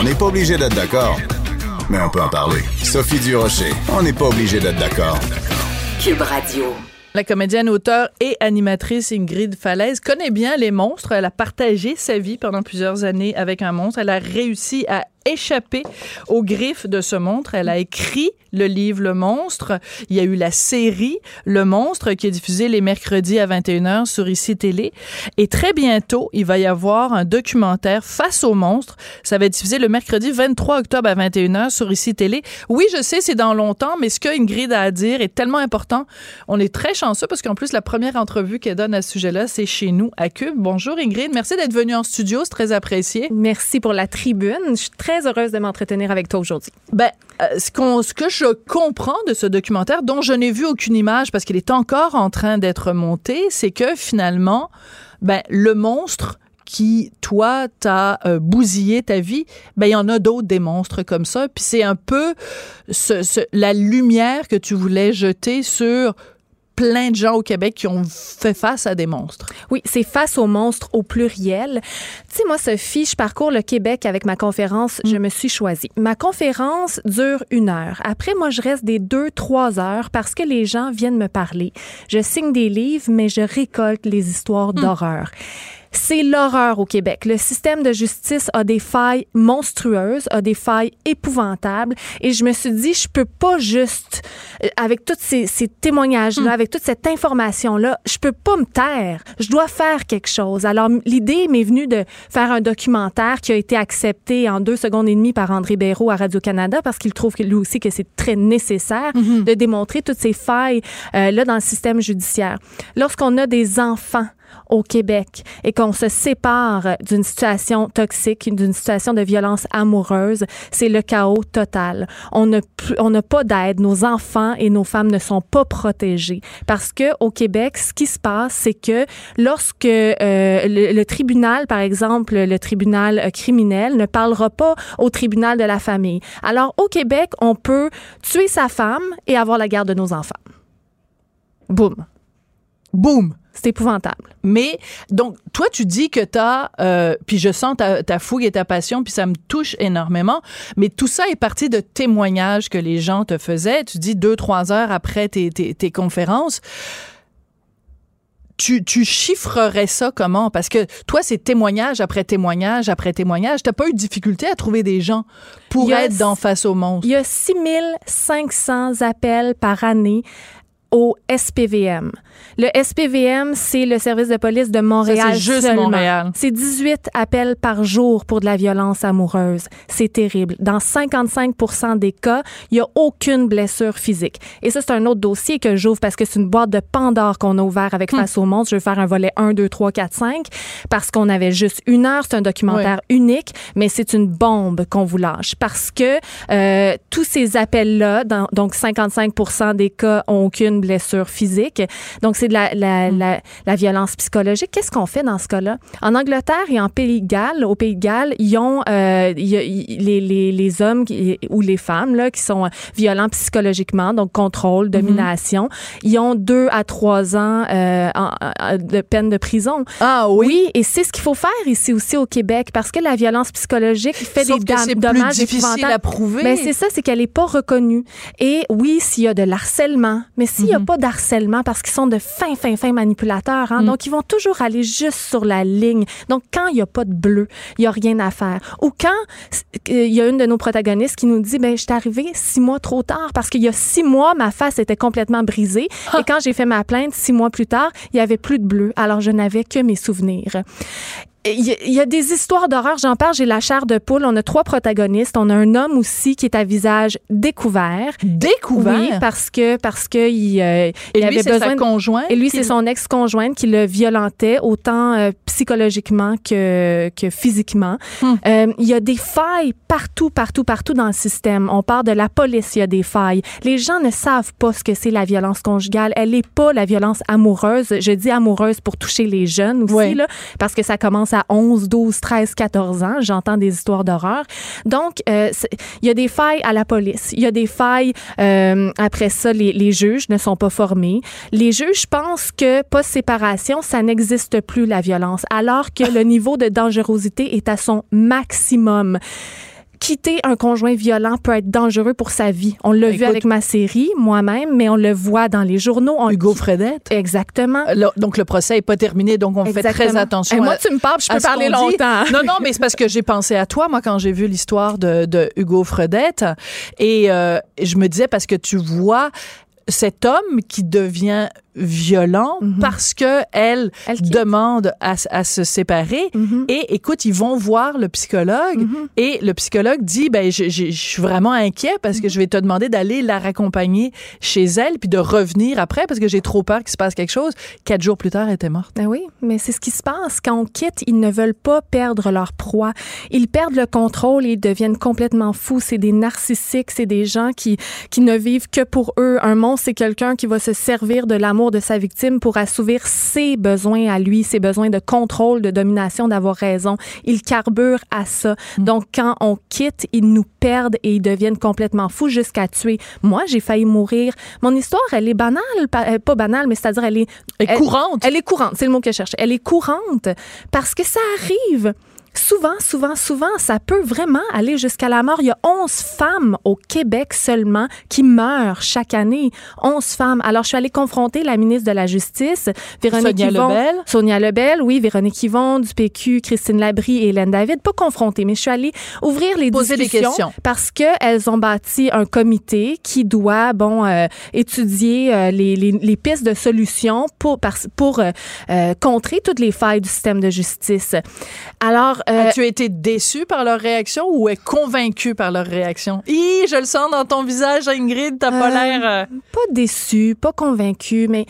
D: On n'est pas obligé d'être d'accord, mais on peut en parler. Sophie Durocher, on n'est pas obligé d'être d'accord.
C: Cube Radio.
A: La comédienne, auteure et animatrice Ingrid Falaise connaît bien les monstres. Elle a partagé sa vie pendant plusieurs années avec un monstre. Elle a réussi à échapper aux griffes de ce monstre. Elle a écrit le livre Le Monstre. Il y a eu la série Le Monstre qui est diffusée les mercredis à 21h sur ICI Télé. Et très bientôt, il va y avoir un documentaire Face au monstre. Ça va être diffusé le mercredi 23 octobre à 21h sur ICI Télé. Oui, je sais, c'est dans longtemps, mais ce que Ingrid a à dire est tellement important. On est très chanceux parce qu'en plus, la première entrevue qu'elle donne à ce sujet-là, c'est chez nous à Cube. Bonjour Ingrid, merci d'être venue en studio, c'est très apprécié.
H: Merci pour la tribune. Je suis très heureuse de m'entretenir avec toi aujourd'hui.
A: Ben, euh, ce, qu'on- ce que je comprends de ce documentaire, dont je n'ai vu aucune image parce qu'il est encore en train d'être monté, c'est que finalement, ben, le monstre qui, toi, t'as euh, bousillé ta vie, ben, il y en a d'autres des monstres comme ça. Puis c'est un peu la lumière que tu voulais jeter sur plein de gens au Québec qui ont fait face à des monstres.
H: Oui, c'est face aux monstres au pluriel. Tu sais, moi, Sophie, je parcours le Québec avec ma conférence Je me suis choisie. Ma conférence dure une heure. Après, moi, je reste des deux, trois heures parce que les gens viennent me parler. Je signe des livres, mais je récolte les histoires d'horreur. C'est l'horreur au Québec. Le système de justice a des failles monstrueuses, a des failles épouvantables. Et je me suis dit, je peux pas juste, euh, avec tous ces, ces témoignages-là, avec toute cette information-là, je peux pas me taire. Je dois faire quelque chose. Alors, l'idée m'est venue de faire un documentaire qui a été accepté en deux secondes et demie par André Béraud à Radio-Canada parce qu'il trouve que lui aussi que c'est très nécessaire de démontrer toutes ces failles euh, là dans le système judiciaire. Lorsqu'on a des enfants au Québec et qu'on se sépare d'une situation toxique, d'une situation de violence amoureuse, c'est le chaos total. On n'a on n'a pas d'aide. Nos enfants et nos femmes ne sont pas protégés parce que au Québec, ce qui se passe, c'est que lorsque euh, le, le tribunal, par exemple, le tribunal euh, criminel, ne parlera pas au tribunal de la famille. Alors au Québec, on peut tuer sa femme et avoir la garde de nos enfants. Boum.
A: Boum!
H: C'est épouvantable.
A: Mais donc, toi, tu dis que tu as, puis je sens ta, ta fougue et ta passion, puis ça me touche énormément, mais tout ça est parti de témoignages que les gens te faisaient. Tu dis deux, trois heures après tes, tes, tes conférences. Tu, tu chiffrerais ça comment? Parce que toi, c'est témoignage après témoignage après témoignage. T'as pas eu de difficulté à trouver des gens pour être dans Face au monstre?
H: Il y a 6500 appels par année au SPVM. Le SPVM, c'est le service de police de Montréal.
A: C'est juste
H: seulement.
A: Montréal.
H: C'est 18 appels par jour pour de la violence amoureuse. C'est terrible. Dans 55 des cas, il n'y a aucune blessure physique. Et ça, c'est un autre dossier que j'ouvre parce que c'est une boîte de Pandore qu'on a ouvert avec Face au Monde. Je vais faire un volet 1, 2, 3, 4, 5 parce qu'on avait juste une heure. C'est un documentaire unique, mais c'est une bombe qu'on vous lâche parce que euh, tous ces appels-là, donc 55% des cas ont aucune blessure physique. Donc, c'est de la, la, la, la violence psychologique. Qu'est-ce qu'on fait dans ce cas-là? En Angleterre et en Pays de Galles, au Pays de Galles, ils ont euh, y a- les, les, les hommes qui- ou les femmes là, qui sont violents psychologiquement, donc contrôle, domination, ils ont deux à trois ans euh, en- en- de peine de prison.
A: Ah
H: Oui, et c'est ce qu'il faut faire ici aussi au Québec parce que la violence psychologique fait
A: Sauf
H: des
A: que c'est plus
H: dommages
A: difficile à prouver.
H: Ben, c'est ça, c'est qu'elle n'est pas reconnue. Et oui, s'il y a de l'harcèlement, mais s'il n'y a pas d'harcèlement, parce qu'ils sont de fins, fins, fins manipulateurs, hein, donc ils vont toujours aller juste sur la ligne. Donc, quand il n'y a pas de bleu, il n'y a rien à faire. Ou quand euh, il y a une de nos protagonistes qui nous dit, ben, je suis arrivée six mois trop tard, parce qu'il y a six mois, ma face était complètement brisée. Et quand j'ai fait ma plainte, six mois plus tard, il n'y avait plus de bleu. Alors, je n'avais que mes souvenirs. Il y, a, il y a des histoires d'horreur, j'en parle, j'ai la chair de poule. On a trois protagonistes. On a un homme aussi qui est à visage découvert.
A: Découvert?
H: Oui, parce que parce que il, euh,
A: Et
H: il
A: lui,
H: avait besoin
A: sa
H: de-
A: conjointe.
H: et lui, c'est son ex-conjointe qui le violentait autant euh, psychologiquement que, que physiquement.
A: Hmm.
H: Euh, il y a des failles partout, partout, partout dans le système. On parle de la police, il y a des failles. Les gens ne savent pas ce que c'est la violence conjugale. Elle n'est pas la violence amoureuse. Je dis amoureuse pour toucher les jeunes aussi, là, parce que ça commence à 11, 12, 13, 14 ans. J'entends des histoires d'horreur. Donc, euh, il y a des failles à la police. Il y a des failles, euh, après ça, les, les juges ne sont pas formés. Les juges pensent que post-séparation, ça n'existe plus, la violence, alors que le niveau de dangerosité est à son maximum. Quitter un conjoint violent peut être dangereux pour sa vie. On l'a vu avec ma série, moi-même, mais on le voit dans les journaux. On-
A: Hugo Fredette?
H: Exactement.
A: Donc, le procès n'est pas terminé, donc on fait très attention.
H: Et moi,
A: à-
H: tu me parles, je peux parler longtemps.
A: Non, non, mais c'est parce que j'ai pensé à toi, moi, quand j'ai vu l'histoire de, de Hugo Fredette. Et euh, je me disais, parce que tu vois cet homme qui devient violent parce que elle,
H: Mhm.
A: Demande à, se séparer.
H: Mhm.
A: Et écoute, ils vont voir le psychologue
H: Mhm.
A: et le psychologue dit ben je, je- je suis vraiment inquiet parce
H: Mhm.
A: que je vais te demander d'aller la raccompagner chez elle puis de revenir après parce que j'ai trop peur qu'il se passe quelque chose. Quatre jours plus tard, elle était morte.
H: Ben oui, mais c'est ce qui se passe. Quand on quitte, ils ne veulent pas perdre leur proie. Ils perdent le contrôle et ils deviennent complètement fous. C'est des narcissiques, c'est des gens qui, qui ne vivent que pour eux. Un monstre, c'est quelqu'un qui va se servir de l'amour de sa victime pour assouvir ses besoins à lui, ses besoins de contrôle, de domination, d'avoir raison. Ils carburent à ça. Donc, quand on quitte, ils nous perdent et ils deviennent complètement fous jusqu'à tuer. Moi, j'ai failli mourir. Mon histoire, elle est banale, pas, euh, pas banale, mais c'est-à-dire elle est
A: Elle est courante.
H: elle est courante, c'est le mot que je cherche. Elle est courante parce que ça arrive. Souvent, souvent, souvent, ça peut vraiment aller jusqu'à la mort. Il y a 11 femmes au Québec seulement qui meurent chaque année. 11 femmes. Alors, je suis allée confronter la ministre de la Justice, Véronique
A: Sonia
H: Yvon.
A: Lebel.
H: Sonia Lebel, oui, Véronique Yvon, du PQ, Christine Labrie et Hélène David. Pas confronter, mais je suis allée ouvrir les
A: Poser des
H: discussions
A: questions.
H: parce qu'elles ont bâti un comité qui doit, bon, euh, étudier euh, les, les, les pistes de solutions pour, pour euh, contrer toutes les failles du système de justice. Alors, euh,
A: As-tu été déçu par leur réaction ou est convaincu par leur réaction? Hi, je le sens dans ton visage, Ingrid, t'as pas
H: Euh,
A: l'air... euh,
H: pas déçu, pas convaincu, mais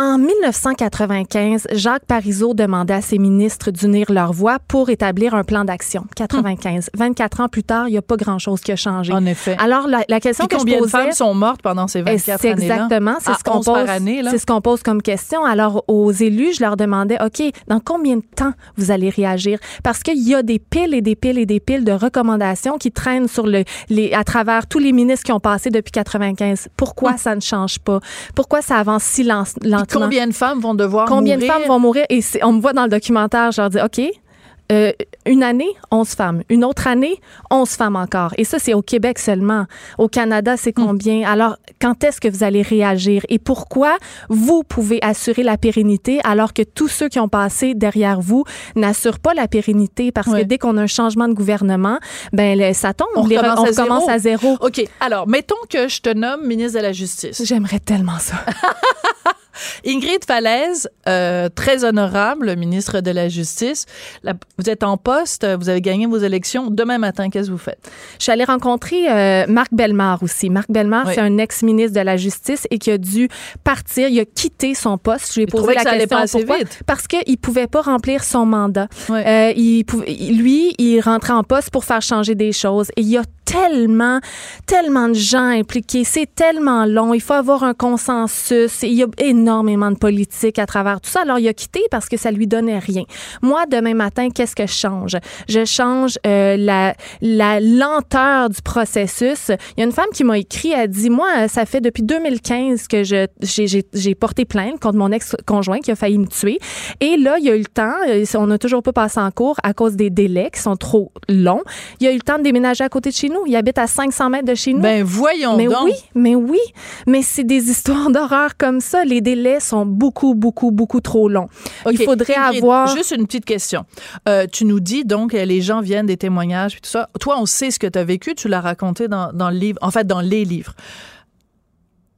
H: en 1995, Jacques Parizeau demandait à ses ministres d'unir leur voix pour établir un plan d'action. 95. 24 ans plus tard, il n'y a pas grand-chose qui a changé.
A: En effet.
H: Alors, la, la question
A: Puis
H: que
A: combien
H: je
A: de femmes sont mortes pendant ces
H: Et
A: 24
H: C'est
A: années-là?
H: exactement, c'est ce qu'on
A: 11 par
H: pose.
A: année,
H: ce qu'on pose comme question. Alors aux élus, je leur demandais, ok, dans combien de temps vous allez réagir? Parce qu'il y a des piles et des piles et des piles de recommandations qui traînent sur le, les, à travers tous les ministres qui ont passé depuis 95. Pourquoi ça ne change pas? Pourquoi ça avance si lent-
A: Combien de femmes vont devoir
H: Combien de
A: mourir?
H: femmes vont mourir? Et on me voit dans le documentaire, je leur dis, OK, euh, une année, 11 femmes. Une autre année, 11 femmes encore. Et ça, c'est au Québec seulement. Au Canada, c'est combien? Alors, quand est-ce que vous allez réagir? Et pourquoi vous pouvez assurer la pérennité alors que tous ceux qui ont passé derrière vous n'assurent pas la pérennité? Parce
A: Ouais.
H: que dès qu'on a un changement de gouvernement, ben, le- ça tombe.
A: On
H: Les
A: à
H: recommence
A: zéro.
H: à zéro.
A: OK. Alors, mettons que je te nomme ministre de la Justice.
H: J'aimerais tellement ça.
A: Ingrid Falaise, euh, très honorable ministre de la Justice. La- vous êtes en poste, vous avez gagné vos élections. Demain matin, qu'est-ce que vous faites?
H: Je suis allée rencontrer euh, Marc Bellemare aussi. Marc Bellemare,
A: Oui.
H: c'est un ex-ministre de la Justice et qui a dû partir. Il a quitté son poste. Je lui ai posé la
A: que ça
H: question
A: pas
H: pourquoi?
A: vite.
H: Parce qu'il pouvait pas remplir son mandat. Euh, il pouvait, il- lui, il rentrait en poste pour faire changer des choses. Et il y a tellement, tellement de gens impliqués. C'est tellement long. Il faut avoir un consensus. Il y a énormément de politique à travers tout ça. Alors, il a quitté parce que ça lui donnait rien. Moi, demain matin, qu'est-ce que je change? Je change euh, la, la lenteur du processus. Il y a une femme qui m'a écrit, elle dit, moi, ça fait depuis 2015 que je, j'ai, j'ai, j'ai porté plainte contre mon ex-conjoint qui a failli me tuer. Et là, il y a eu le temps, euh, on n'a toujours pas passé en cours à cause des délais qui sont trop longs. Il y a eu le temps de déménager à côté de chez nous. Nous. Ils habitent à 500 mètres de chez nous.
A: Ben voyons
H: mais
A: donc.
H: oui, mais oui. Mais c'est des histoires d'horreur comme ça. Les délais sont beaucoup, beaucoup, beaucoup trop longs. Il faudrait
A: Ingrid,
H: avoir...
A: Juste une petite question. Euh, tu nous dis donc euh, les gens viennent des témoignages et tout ça. Toi, on sait ce que tu as vécu. Tu l'as raconté dans, dans le livre. En fait, dans les livres.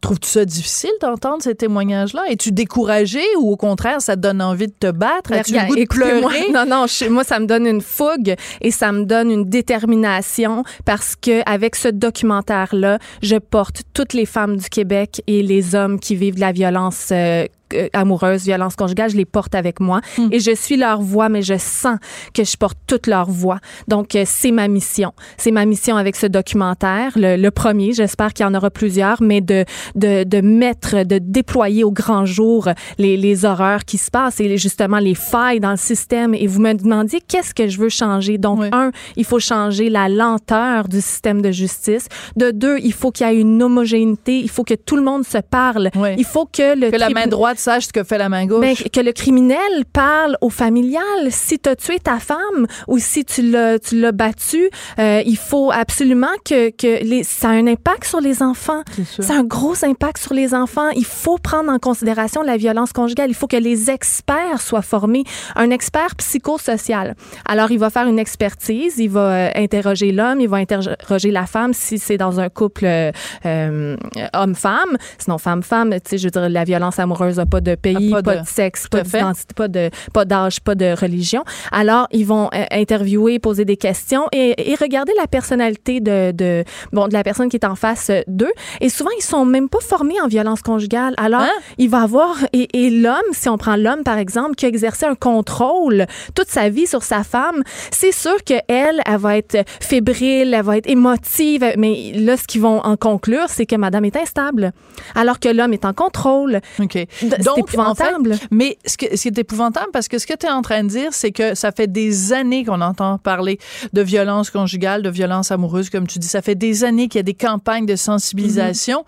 A: Trouves-tu ça difficile d'entendre ces témoignages-là? Es-tu découragé ou au contraire, ça te donne envie de te battre? As-tu le goût de pleurer?
H: Non, non, je- moi, ça me donne une fougue et ça me donne une détermination parce que avec ce documentaire-là, je porte toutes les femmes du Québec et les hommes qui vivent de la violence euh, amoureuse, violence conjugale, je les porte avec moi
A: Hmm.
H: et je suis leur voix, mais je sens que je porte toute leur voix. Donc, euh, c'est ma mission. C'est ma mission avec ce documentaire, le, le premier, j'espère qu'il y en aura plusieurs, mais de, de, de mettre, de déployer au grand jour les, les horreurs qui se passent et justement les failles dans le système. Et vous me demandiez qu'est-ce que je veux changer? Donc,
A: Oui.
H: un, il faut changer la lenteur du système de justice. De deux, il faut qu'il y ait une homogénéité. Il faut que tout le monde se parle.
A: Oui.
H: Il faut que le
A: Que la main droite sache ce que fait la main gauche.
H: ben, que le criminel parle au familial. Si tu as tué ta femme ou si tu l'as, tu l'as battu, euh, il faut absolument que, que les, ça a un impact sur les enfants.
A: C'est
H: un gros impact sur les enfants. Il faut prendre en considération la violence conjugale. Il faut que les experts soient formés. Un expert psychosocial. Alors, il va faire une expertise. Il va euh, interroger l'homme. Il va interroger la femme si c'est dans un couple euh, homme-femme. Sinon, femme-femme, tu sais, je veux dire, la violence amoureuse pas de pays,
A: Ah,
H: pas,
A: pas
H: de,
A: de-
H: sexe, pas d'identité, pas de pas d'âge, pas de religion. Alors, ils vont euh, interviewer, poser des questions et, et regarder la personnalité de, de bon de la personne qui est en face d'eux. Et souvent, ils sont même pas formés en violence conjugale. Alors,
A: Hein?
H: il va avoir et, et l'homme, si on prend l'homme par exemple, qui a exercé un contrôle toute sa vie sur sa femme, c'est sûr que elle, elle va être fébrile, elle va être émotive. Mais là, ce qu'ils vont en conclure, c'est que Madame est instable, alors que l'homme est en contrôle.
A: OK.
H: C'est
A: Donc,
H: épouvantable.
A: en fait, mais ce, que, ce qui est épouvantable, parce que ce que tu es en train de dire, c'est que ça fait des années qu'on entend parler de violence conjugale, de violence amoureuse, comme tu dis. Ça fait des années qu'il y a des campagnes de sensibilisation.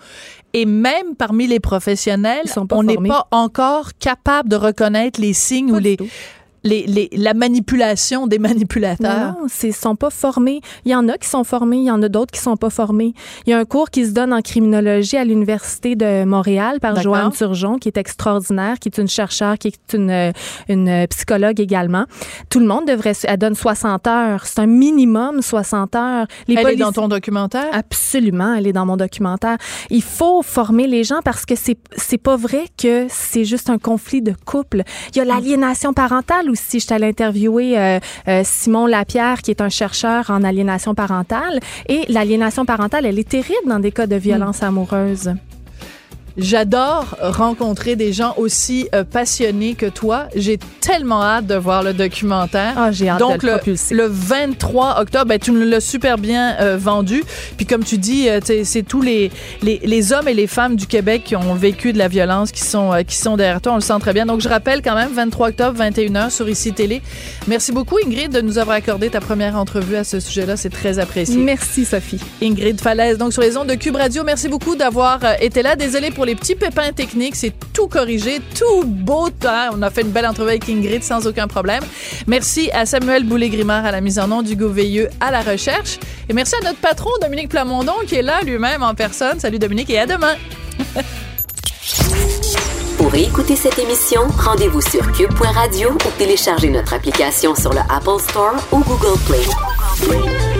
A: Et même parmi les professionnels, on n'est pas encore capable de reconnaître les signes
H: Pas
A: ou les,
H: tout.
A: Les, les- la manipulation des manipulateurs.
H: Non, ils sont pas formés. Il y en a qui sont formés, il y en a d'autres qui sont pas formés. Il y a un cours qui se donne en criminologie à l'Université de Montréal par. Joanne Turgeon, qui est extraordinaire, qui est une chercheure, qui est une, une psychologue également. Tout le monde devrait... Elle donne 60 heures. C'est un minimum 60 heures. Les
A: Elle est dans ton documentaire?
H: Absolument, elle est dans mon documentaire. Il faut former les gens parce que c'est c'est pas vrai que c'est juste un conflit de couple. Il y a l'aliénation parentale aussi. Je t'allais interviewer euh, euh, Simon Lapierre qui est un chercheur en aliénation parentale et l'aliénation parentale, elle est terrible dans des cas de violence amoureuse.
A: J'adore rencontrer des gens aussi euh, passionnés que toi. J'ai tellement hâte de voir le documentaire.
H: Ah, j'ai hâte
A: Donc,
H: de le propulser.
A: le 23 octobre, ben, tu nous l'as super bien euh, vendu. Puis comme tu dis, euh, c'est tous les, les, les hommes et les femmes du Québec qui ont vécu de la violence qui sont, qui sont derrière toi. On le sent très bien. Donc je rappelle quand même, 23 octobre, 21h sur ICI Télé. Merci beaucoup Ingrid de nous avoir accordé ta première entrevue à ce sujet-là. C'est très apprécié.
H: Merci Sophie.
A: Ingrid Falaise, donc sur les ondes de Cube Radio. Merci beaucoup d'avoir été là. Désolé pour les petits pépins techniques. C'est tout corrigé, tout beau. hein. On a fait une belle entrevue avec Ingrid sans aucun problème. Merci à Samuel Boulay-Grimard à la mise en onde, Hugo Veilleux à la recherche. Et merci à notre patron, Dominique Plamondon, qui est là lui-même en personne. Salut Dominique et à demain.
C: Pour écouter cette émission, rendez-vous sur cube.radio ou téléchargez notre application sur le Apple Store ou Google Play.